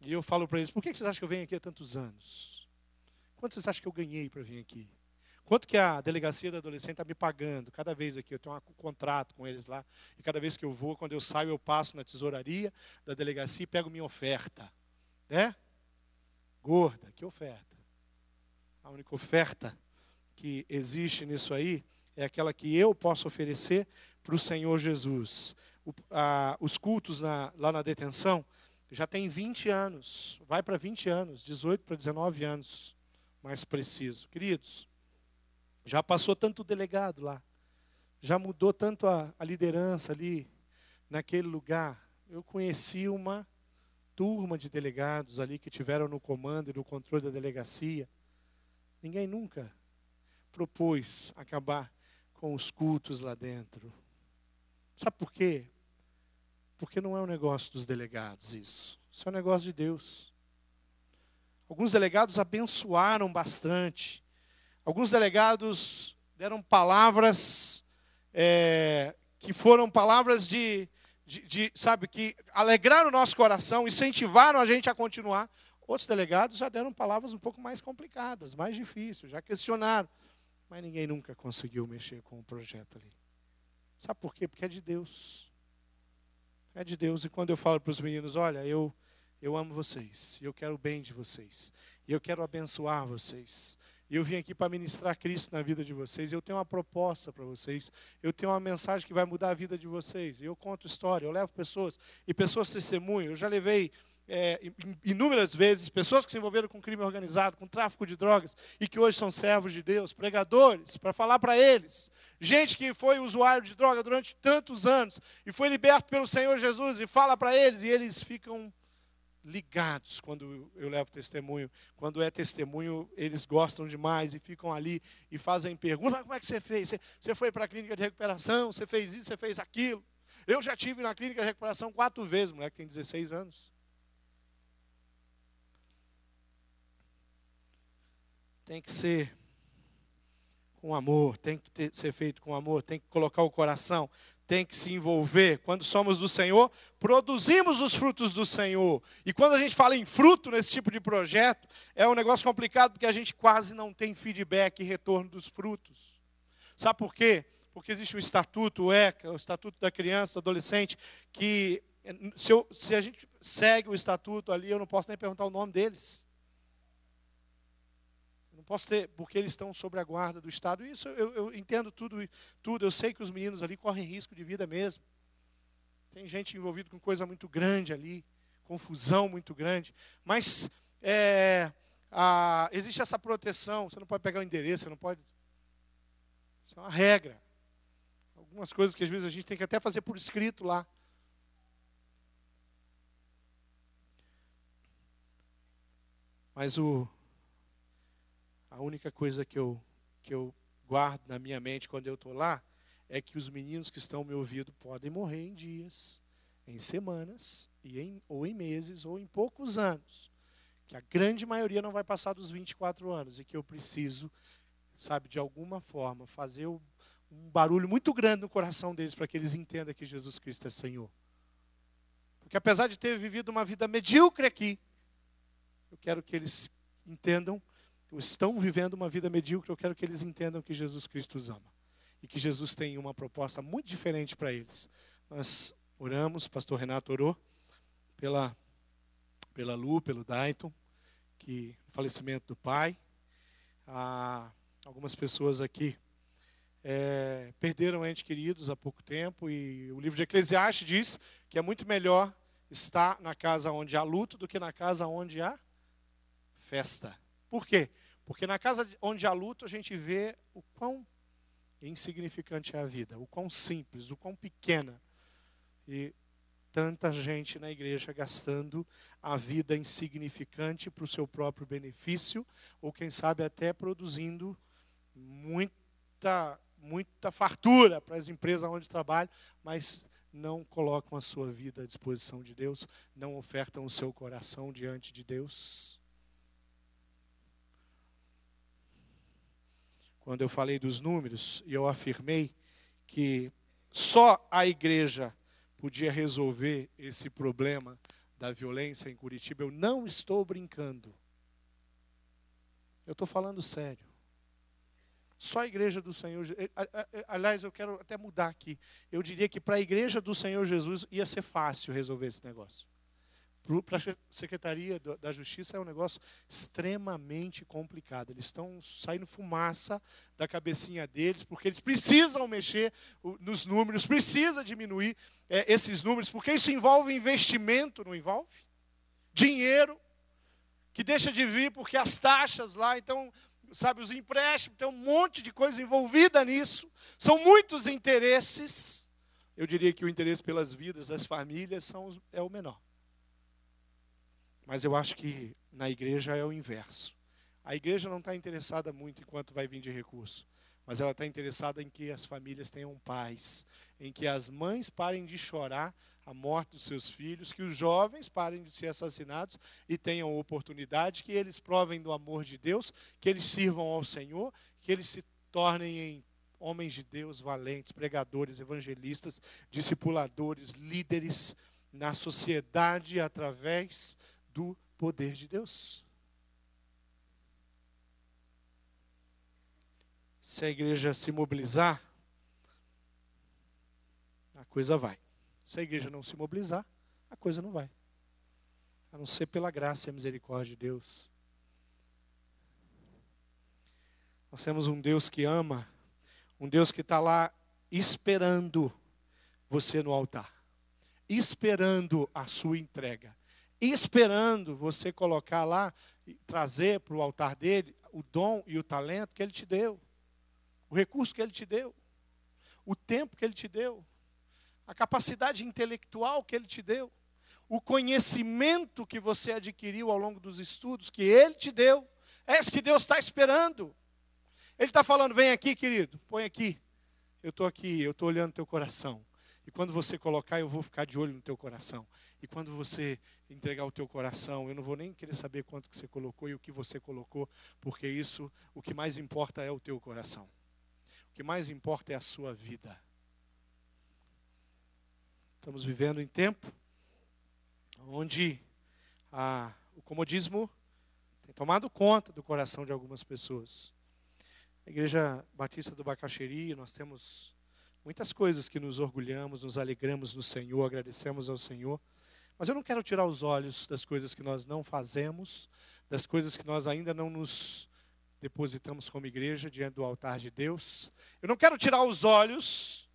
E eu falo para eles: por que vocês acham que eu venho aqui há tantos anos? Quanto vocês acham que eu ganhei para vir aqui? Quanto que a delegacia da adolescente está me pagando? Cada vez aqui, eu tenho um contrato com eles lá. E cada vez que eu vou, quando eu saio, eu passo na tesouraria da delegacia e pego minha oferta. Né? Gorda, que oferta? A única oferta que existe nisso aí é aquela que eu posso oferecer para o Senhor Jesus. O, a, os cultos na, lá na detenção, já tem 20 anos, vai para 20 anos, 18 para 19 anos, mais preciso. Queridos, já passou tanto delegado lá, já mudou tanto a, a liderança ali, naquele lugar. Eu conheci uma turma de delegados ali que tiveram no comando e no controle da delegacia. Ninguém nunca propôs acabar com os cultos lá dentro. Sabe por quê? Porque não é um negócio dos delegados isso. Isso é um negócio de Deus. Alguns delegados abençoaram bastante. Alguns delegados deram palavras é, que foram palavras de, de, de, sabe, que alegraram o nosso coração, incentivaram a gente a continuar. Outros delegados já deram palavras um pouco mais complicadas, mais difíceis, já questionaram. Mas ninguém nunca conseguiu mexer com o projeto ali. Sabe por quê? Porque é de Deus é de Deus. E quando eu falo para os meninos, olha, eu, eu amo vocês, eu quero o bem de vocês, eu quero abençoar vocês. Eu vim aqui para ministrar Cristo na vida de vocês. Eu tenho uma proposta para vocês. Eu tenho uma mensagem que vai mudar a vida de vocês. Eu conto história, eu levo pessoas, e pessoas testemunham. Eu já levei é, inúmeras vezes pessoas que se envolveram com crime organizado, com tráfico de drogas, e que hoje são servos de Deus, pregadores, para falar para eles. Gente que foi usuário de droga durante tantos anos e foi liberto pelo Senhor Jesus e fala para eles, e eles ficam ligados quando eu levo testemunho. Quando é testemunho, eles gostam demais e ficam ali e fazem perguntas: como é que você fez? Você foi para a clínica de recuperação? Você fez isso? Você fez aquilo? Eu já tive na clínica de recuperação quatro vezes, moleque tem 16 anos. Tem que ser com amor, tem que ter, ser feito com amor, tem que colocar o coração, tem que se envolver. Quando somos do Senhor, produzimos os frutos do Senhor. E quando a gente fala em fruto nesse tipo de projeto, é um negócio complicado porque a gente quase não tem feedback e retorno dos frutos. Sabe por quê? Porque existe um estatuto, o ECA, o Estatuto da Criança, do Adolescente, que se, eu, se a gente segue o estatuto ali, eu não posso nem perguntar o nome deles posso ter, porque eles estão sob a guarda do Estado. Isso eu, eu entendo tudo, tudo. Eu sei que os meninos ali correm risco de vida mesmo. Tem gente envolvida com coisa muito grande ali, confusão muito grande. Mas é, a, existe essa proteção. Você não pode pegar o endereço, você não pode. Isso é uma regra. Algumas coisas que às vezes a gente tem que até fazer por escrito lá. Mas o, a única coisa que eu, que eu guardo na minha mente quando eu estou lá é que os meninos que estão me ouvindo podem morrer em dias, em semanas, e em, ou em meses, ou em poucos anos. Que a grande maioria não vai passar dos 24 anos e que eu preciso, sabe, de alguma forma, fazer um barulho muito grande no coração deles para que eles entendam que Jesus Cristo é Senhor. Porque apesar de ter vivido uma vida medíocre aqui, eu quero que eles entendam estão vivendo uma vida medíocre, eu quero que eles entendam que Jesus Cristo os ama. E que Jesus tem uma proposta muito diferente para eles. Nós oramos, pastor Renato orou pela, pela Lu, pelo Dayton, que falecimento do pai. Ah, algumas pessoas aqui é, perderam entes queridos há pouco tempo e o livro de Eclesiastes diz que é muito melhor estar na casa onde há luto do que na casa onde há festa. Por quê? Porque na casa onde há luto, a gente vê o quão insignificante é a vida, o quão simples, o quão pequena. E tanta gente na igreja gastando a vida insignificante para o seu próprio benefício, ou quem sabe até produzindo muita, muita fartura para as empresas onde trabalham, mas não colocam a sua vida à disposição de Deus, não ofertam o seu coração diante de Deus. Quando eu falei dos números, e eu afirmei que só a igreja podia resolver esse problema da violência em Curitiba, eu não estou brincando. Eu estou falando sério. Só a igreja do Senhor Jesus. Aliás, eu quero até mudar aqui. Eu diria que para a igreja do Senhor Jesus ia ser fácil resolver esse negócio. Para a Secretaria da Justiça é um negócio extremamente complicado. Eles estão saindo fumaça da cabecinha deles, porque eles precisam mexer nos números, precisa diminuir é, esses números, porque isso envolve investimento, não envolve? Dinheiro, que deixa de vir porque as taxas lá, então sabe, os empréstimos, tem um monte de coisa envolvida nisso. São muitos interesses. Eu diria que o interesse pelas vidas das famílias são, é o menor. Mas eu acho que na igreja é o inverso. A igreja não está interessada muito em quanto vai vir de recurso, mas ela está interessada em que as famílias tenham paz, em que as mães parem de chorar a morte dos seus filhos, que os jovens parem de ser assassinados e tenham oportunidade, que eles provem do amor de Deus, que eles sirvam ao Senhor, que eles se tornem em homens de Deus valentes, pregadores, evangelistas, discipuladores, líderes na sociedade através do poder de Deus. Se a igreja se mobilizar, a coisa vai. Se a igreja não se mobilizar, a coisa não vai. A não ser pela graça e a misericórdia de Deus. Nós temos um Deus que ama, um Deus que está lá esperando você no altar, esperando a sua entrega, esperando você colocar lá, trazer para o altar dele o dom e o talento que ele te deu, o recurso que ele te deu, o tempo que ele te deu a capacidade intelectual que Ele te deu, o conhecimento que você adquiriu ao longo dos estudos que Ele te deu. É isso que Deus está esperando. Ele está falando: vem aqui, querido, põe aqui. Eu estou aqui, eu estou olhando teu coração. Quando você colocar, eu vou ficar de olho no teu coração. E quando você entregar o teu coração, eu não vou nem querer saber quanto que você colocou e o que você colocou, porque isso, o que mais importa é o teu coração. O que mais importa é a sua vida. Estamos vivendo em tempo onde a, o comodismo tem tomado conta do coração de algumas pessoas. A Igreja Batista do Bacaxeri, nós temos muitas coisas que nos orgulhamos, nos alegramos no Senhor, agradecemos ao Senhor. Mas eu não quero tirar os olhos das coisas que nós não fazemos, das coisas que nós ainda não nos depositamos como igreja diante do altar de Deus. Eu não quero tirar os olhos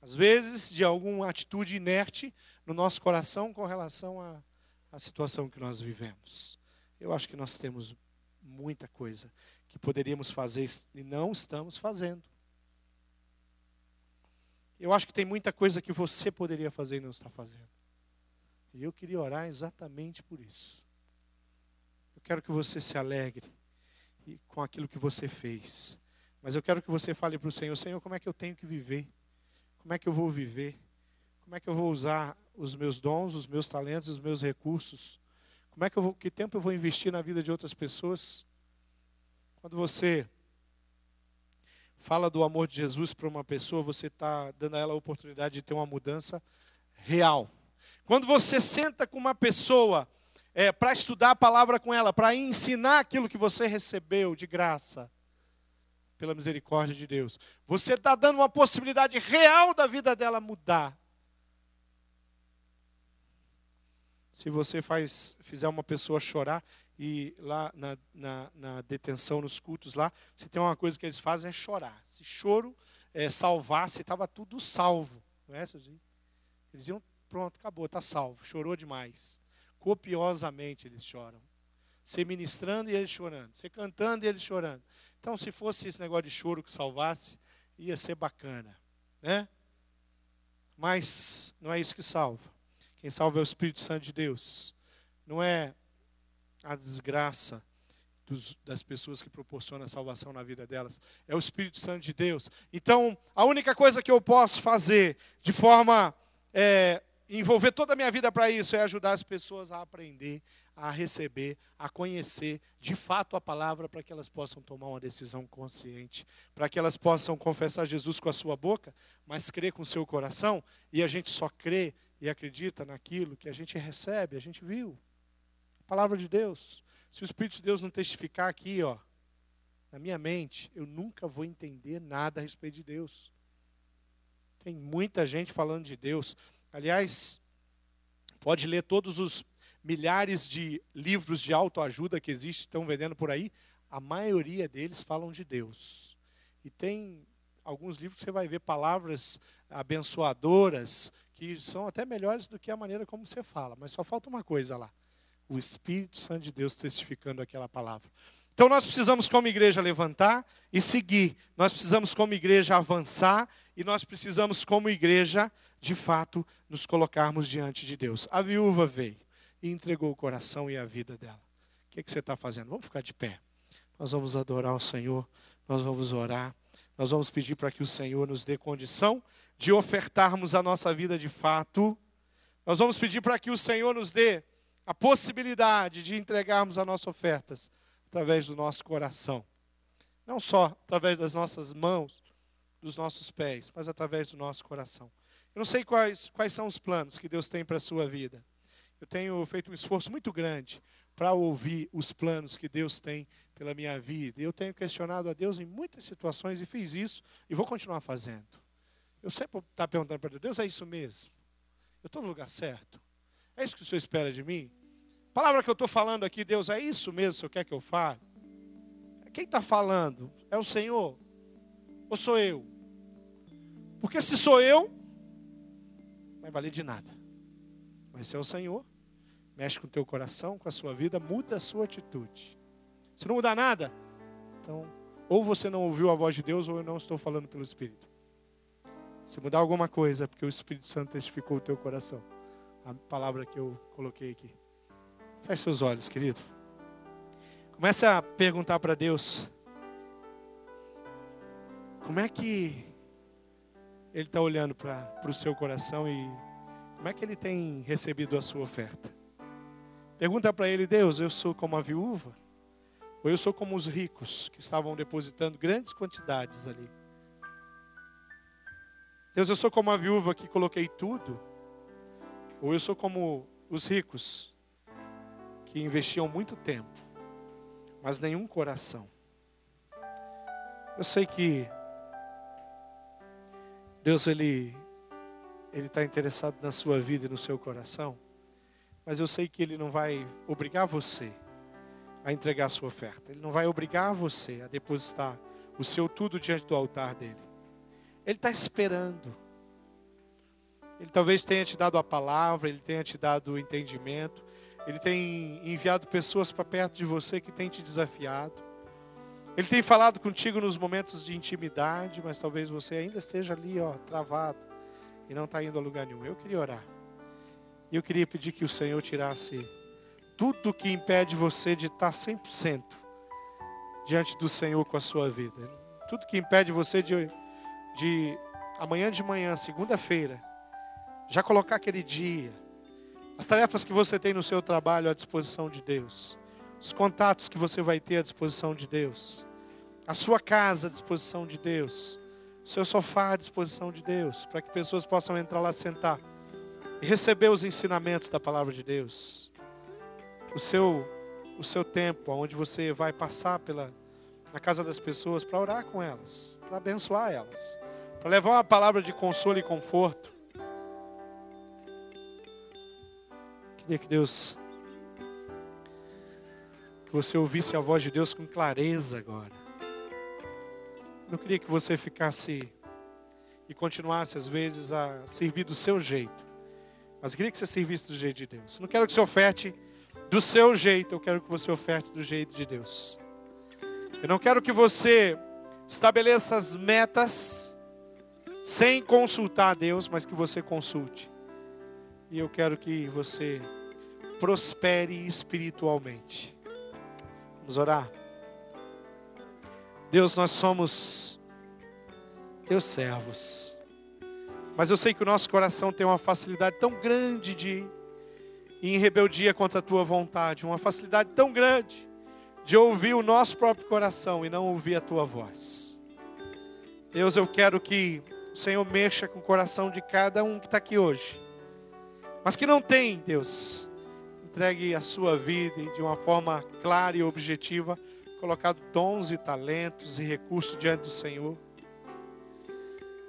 às vezes, de alguma atitude inerte no nosso coração com relação à, à situação que nós vivemos. Eu acho que nós temos muita coisa que poderíamos fazer e não estamos fazendo. Eu acho que tem muita coisa que você poderia fazer e não está fazendo. E eu queria orar exatamente por isso. Eu quero que você se alegre com aquilo que você fez. Mas eu quero que você fale para o Senhor: Senhor, como é que eu tenho que viver? Como é que eu vou viver? Como é que eu vou usar os meus dons, os meus talentos, os meus recursos? Como é que eu vou, que tempo eu vou investir na vida de outras pessoas? Quando você fala do amor de Jesus para uma pessoa, você está dando a ela a oportunidade de ter uma mudança real. Quando você senta com uma pessoa é, para estudar a palavra com ela, para ensinar aquilo que você recebeu de graça, pela misericórdia de Deus. Você está dando uma possibilidade real da vida dela mudar. Se você faz, fizer uma pessoa chorar, e lá na, na, na, detenção, nos cultos lá, se tem uma coisa que eles fazem é chorar. Se choro é, salvasse, estava tudo salvo. Não é, Eles iam, pronto, acabou, está salvo. Chorou demais. Copiosamente eles choram. Você ministrando e ele chorando. Você cantando e ele chorando. Então, se fosse esse negócio de choro que salvasse, ia ser bacana, né? Mas não é isso que salva. Quem salva é o Espírito Santo de Deus. Não é a desgraça dos, das pessoas que proporcionam a salvação na vida delas. É o Espírito Santo de Deus. Então, a única coisa que eu posso fazer de forma é, envolver toda a minha vida para isso é ajudar as pessoas a aprender, a receber, a conhecer de fato a palavra para que elas possam tomar uma decisão consciente, para que elas possam confessar Jesus com a sua boca, mas crer com o seu coração, e a gente só crê e acredita naquilo que a gente recebe, a gente viu. A palavra de Deus. Se o Espírito de Deus não testificar aqui, ó, na minha mente, eu nunca vou entender nada a respeito de Deus. Tem muita gente falando de Deus. Aliás, pode ler todos os milhares de livros de autoajuda que existem, estão vendendo por aí. A maioria deles falam de Deus. E tem alguns livros que você vai ver palavras abençoadoras que são até melhores do que a maneira como você fala. Mas só falta uma coisa lá: o Espírito Santo de Deus testificando aquela palavra. Então nós precisamos, como igreja, levantar e seguir. Nós precisamos, como igreja, avançar e nós precisamos, como igreja, de fato, nos colocarmos diante de Deus. A viúva veio e entregou o coração e a vida dela. O que, é que você está fazendo? Vamos ficar de pé. Nós vamos adorar o Senhor, nós vamos orar, nós vamos pedir para que o Senhor nos dê condição de ofertarmos a nossa vida de fato. Nós vamos pedir para que o Senhor nos dê a possibilidade de entregarmos as nossas ofertas através do nosso coração. Não só através das nossas mãos, dos nossos pés, mas através do nosso coração. Eu não sei quais, quais são os planos que Deus tem para a sua vida. Eu tenho feito um esforço muito grande para ouvir os planos que Deus tem pela minha vida. Eu tenho questionado a Deus em muitas situações e fiz isso e vou continuar fazendo. Eu sempre estou perguntando para Deus, Deus, é isso mesmo? Eu estou no lugar certo? É isso que o Senhor espera de mim? A palavra que eu estou falando aqui, Deus, é isso mesmo que o Senhor quer que eu fale? Quem está falando? É o Senhor? Ou sou eu? Porque se sou eu, não vai valer de nada. Mas se é o Senhor, mexe com o teu coração, com a sua vida, muda a sua atitude. Se não mudar nada, então, ou você não ouviu a voz de Deus, ou eu não estou falando pelo Espírito. Se mudar alguma coisa, é porque o Espírito Santo testificou o teu coração. A palavra que eu coloquei aqui. Feche seus olhos, querido. Comece a perguntar para Deus: como é que Ele está olhando para o seu coração e como é que Ele tem recebido a sua oferta? Pergunta para Ele: Deus, eu sou como a viúva? Ou eu sou como os ricos que estavam depositando grandes quantidades ali? Deus, eu sou como a viúva que coloquei tudo? Ou eu sou como os ricos que investiam muito tempo, mas nenhum coração. Eu sei que Deus ele ele está interessado na sua vida e no seu coração, mas eu sei que ele não vai obrigar você a entregar a sua oferta. Ele não vai obrigar você a depositar o seu tudo diante do altar dele. Ele está esperando. Ele talvez tenha te dado a palavra, ele tenha te dado o entendimento, ele tem enviado pessoas para perto de você que tem te desafiado. Ele tem falado contigo nos momentos de intimidade, mas talvez você ainda esteja ali, ó, travado e não está indo a lugar nenhum. Eu queria orar. Eu queria pedir que o Senhor tirasse tudo que impede você de estar 100% diante do Senhor com a sua vida. Tudo que impede você de, de amanhã de manhã, segunda-feira, já colocar aquele dia, as tarefas que você tem no seu trabalho à disposição de Deus. Os contatos que você vai ter à disposição de Deus. A sua casa à disposição de Deus. O seu sofá à disposição de Deus. Para que pessoas possam entrar lá sentar e receber os ensinamentos da palavra de Deus. O seu, o seu tempo, onde você vai passar pela, na casa das pessoas para orar com elas, para abençoar elas, para levar uma palavra de consolo e conforto Queria que Deus, que você ouvisse a voz de Deus com clareza agora. Não queria que você ficasse e continuasse às vezes a servir do seu jeito, mas queria que você servisse do jeito de Deus. Não quero que você oferte do seu jeito, eu quero que você oferte do jeito de Deus. Eu não quero que você estabeleça as metas sem consultar a Deus, mas que você consulte. E eu quero que você prospere espiritualmente. Vamos orar. Deus, nós somos teus servos. Mas eu sei que o nosso coração tem uma facilidade tão grande de ir em rebeldia contra a tua vontade, uma facilidade tão grande de ouvir o nosso próprio coração e não ouvir a tua voz. Deus, eu quero que o Senhor mexa com o coração de cada um que está aqui hoje, mas que não tem, Deus, entregue a sua vida e de uma forma clara e objetiva, colocado dons e talentos e recursos diante do Senhor.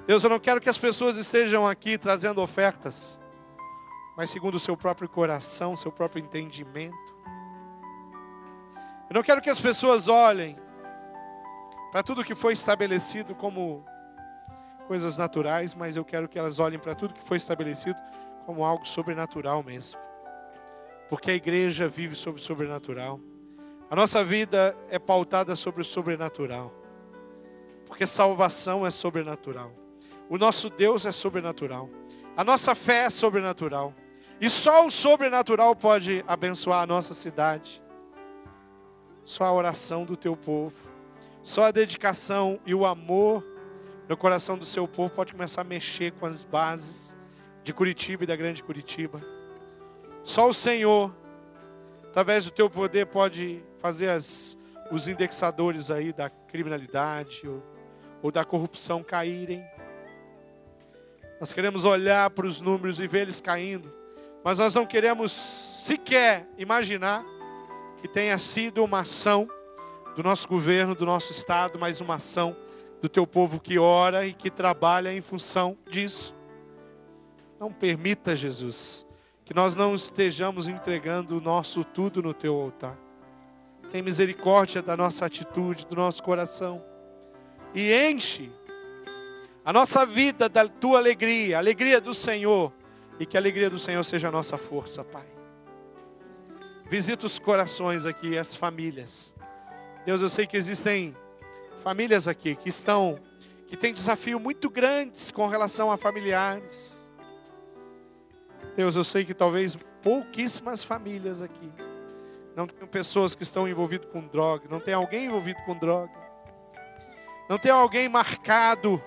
Deus, eu não quero que as pessoas estejam aqui trazendo ofertas, mas segundo o seu próprio coração, seu próprio entendimento. Eu não quero que as pessoas olhem para tudo que foi estabelecido como coisas naturais, mas eu quero que elas olhem para tudo que foi estabelecido como algo sobrenatural mesmo. Porque a igreja vive sobre o sobrenatural. A nossa vida é pautada sobre o sobrenatural. Porque salvação é sobrenatural. O nosso Deus é sobrenatural. A nossa fé é sobrenatural. E só o sobrenatural pode abençoar a nossa cidade. Só a oração do teu povo. Só a dedicação e o amor no coração do seu povo pode começar a mexer com as bases de Curitiba e da grande Curitiba. Só o Senhor, através do teu poder, pode fazer as, os indexadores aí da criminalidade ou, ou da corrupção caírem. Nós queremos olhar para os números e ver eles caindo, mas nós não queremos sequer imaginar que tenha sido uma ação do nosso governo, do nosso estado, mas uma ação do teu povo que ora e que trabalha em função disso. Não permita, Jesus, que nós não estejamos entregando o nosso tudo no teu altar. Tem misericórdia da nossa atitude, do nosso coração. E enche a nossa vida da tua alegria, a alegria do Senhor, e que a alegria do Senhor seja a nossa força, Pai. Visita os corações aqui, as famílias. Deus, eu sei que existem famílias aqui que estão, que têm desafios muito grandes com relação a familiares. Deus, eu sei que talvez pouquíssimas famílias aqui não tem pessoas que estão envolvidas com droga, não tem alguém envolvido com droga, não tem alguém marcado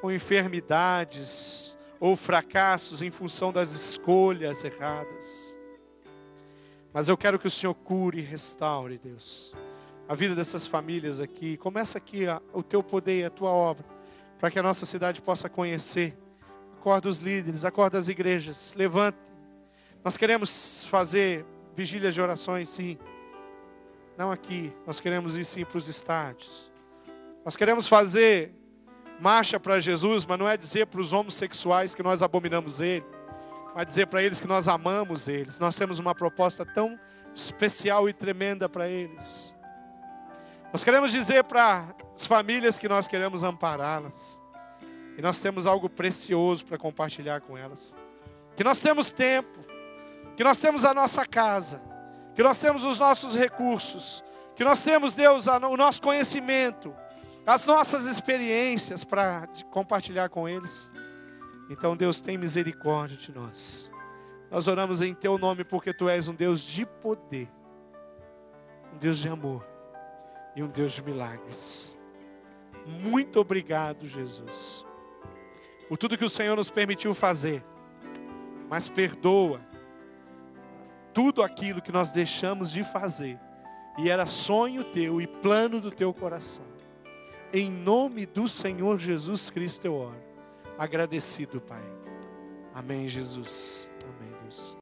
com enfermidades ou fracassos em função das escolhas erradas. Mas eu quero que o Senhor cure e restaure, Deus, a vida dessas famílias aqui. Começa aqui a, o teu poder a tua obra, para que a nossa cidade possa conhecer. Acorda os líderes, acorda as igrejas, levante. Nós queremos fazer vigílias de orações, sim. Não aqui, nós queremos ir sim para os estádios. Nós queremos fazer marcha para Jesus, mas não é dizer para os homossexuais que nós abominamos ele, mas dizer para eles que nós amamos eles. Nós temos uma proposta tão especial e tremenda para eles. Nós queremos dizer para as famílias que nós queremos ampará-las. E nós temos algo precioso para compartilhar com elas. Que nós temos tempo, que nós temos a nossa casa, que nós temos os nossos recursos, que nós temos, Deus, o nosso conhecimento, as nossas experiências para compartilhar com eles. Então, Deus, tem misericórdia de nós. Nós oramos em Teu nome porque Tu és um Deus de poder, um Deus de amor e um Deus de milagres. Muito obrigado, Jesus, por tudo que o Senhor nos permitiu fazer, mas perdoa tudo aquilo que nós deixamos de fazer e era sonho teu e plano do teu coração. Em nome do Senhor Jesus Cristo eu oro. Agradecido, Pai. Amém, Jesus. Amém, Deus.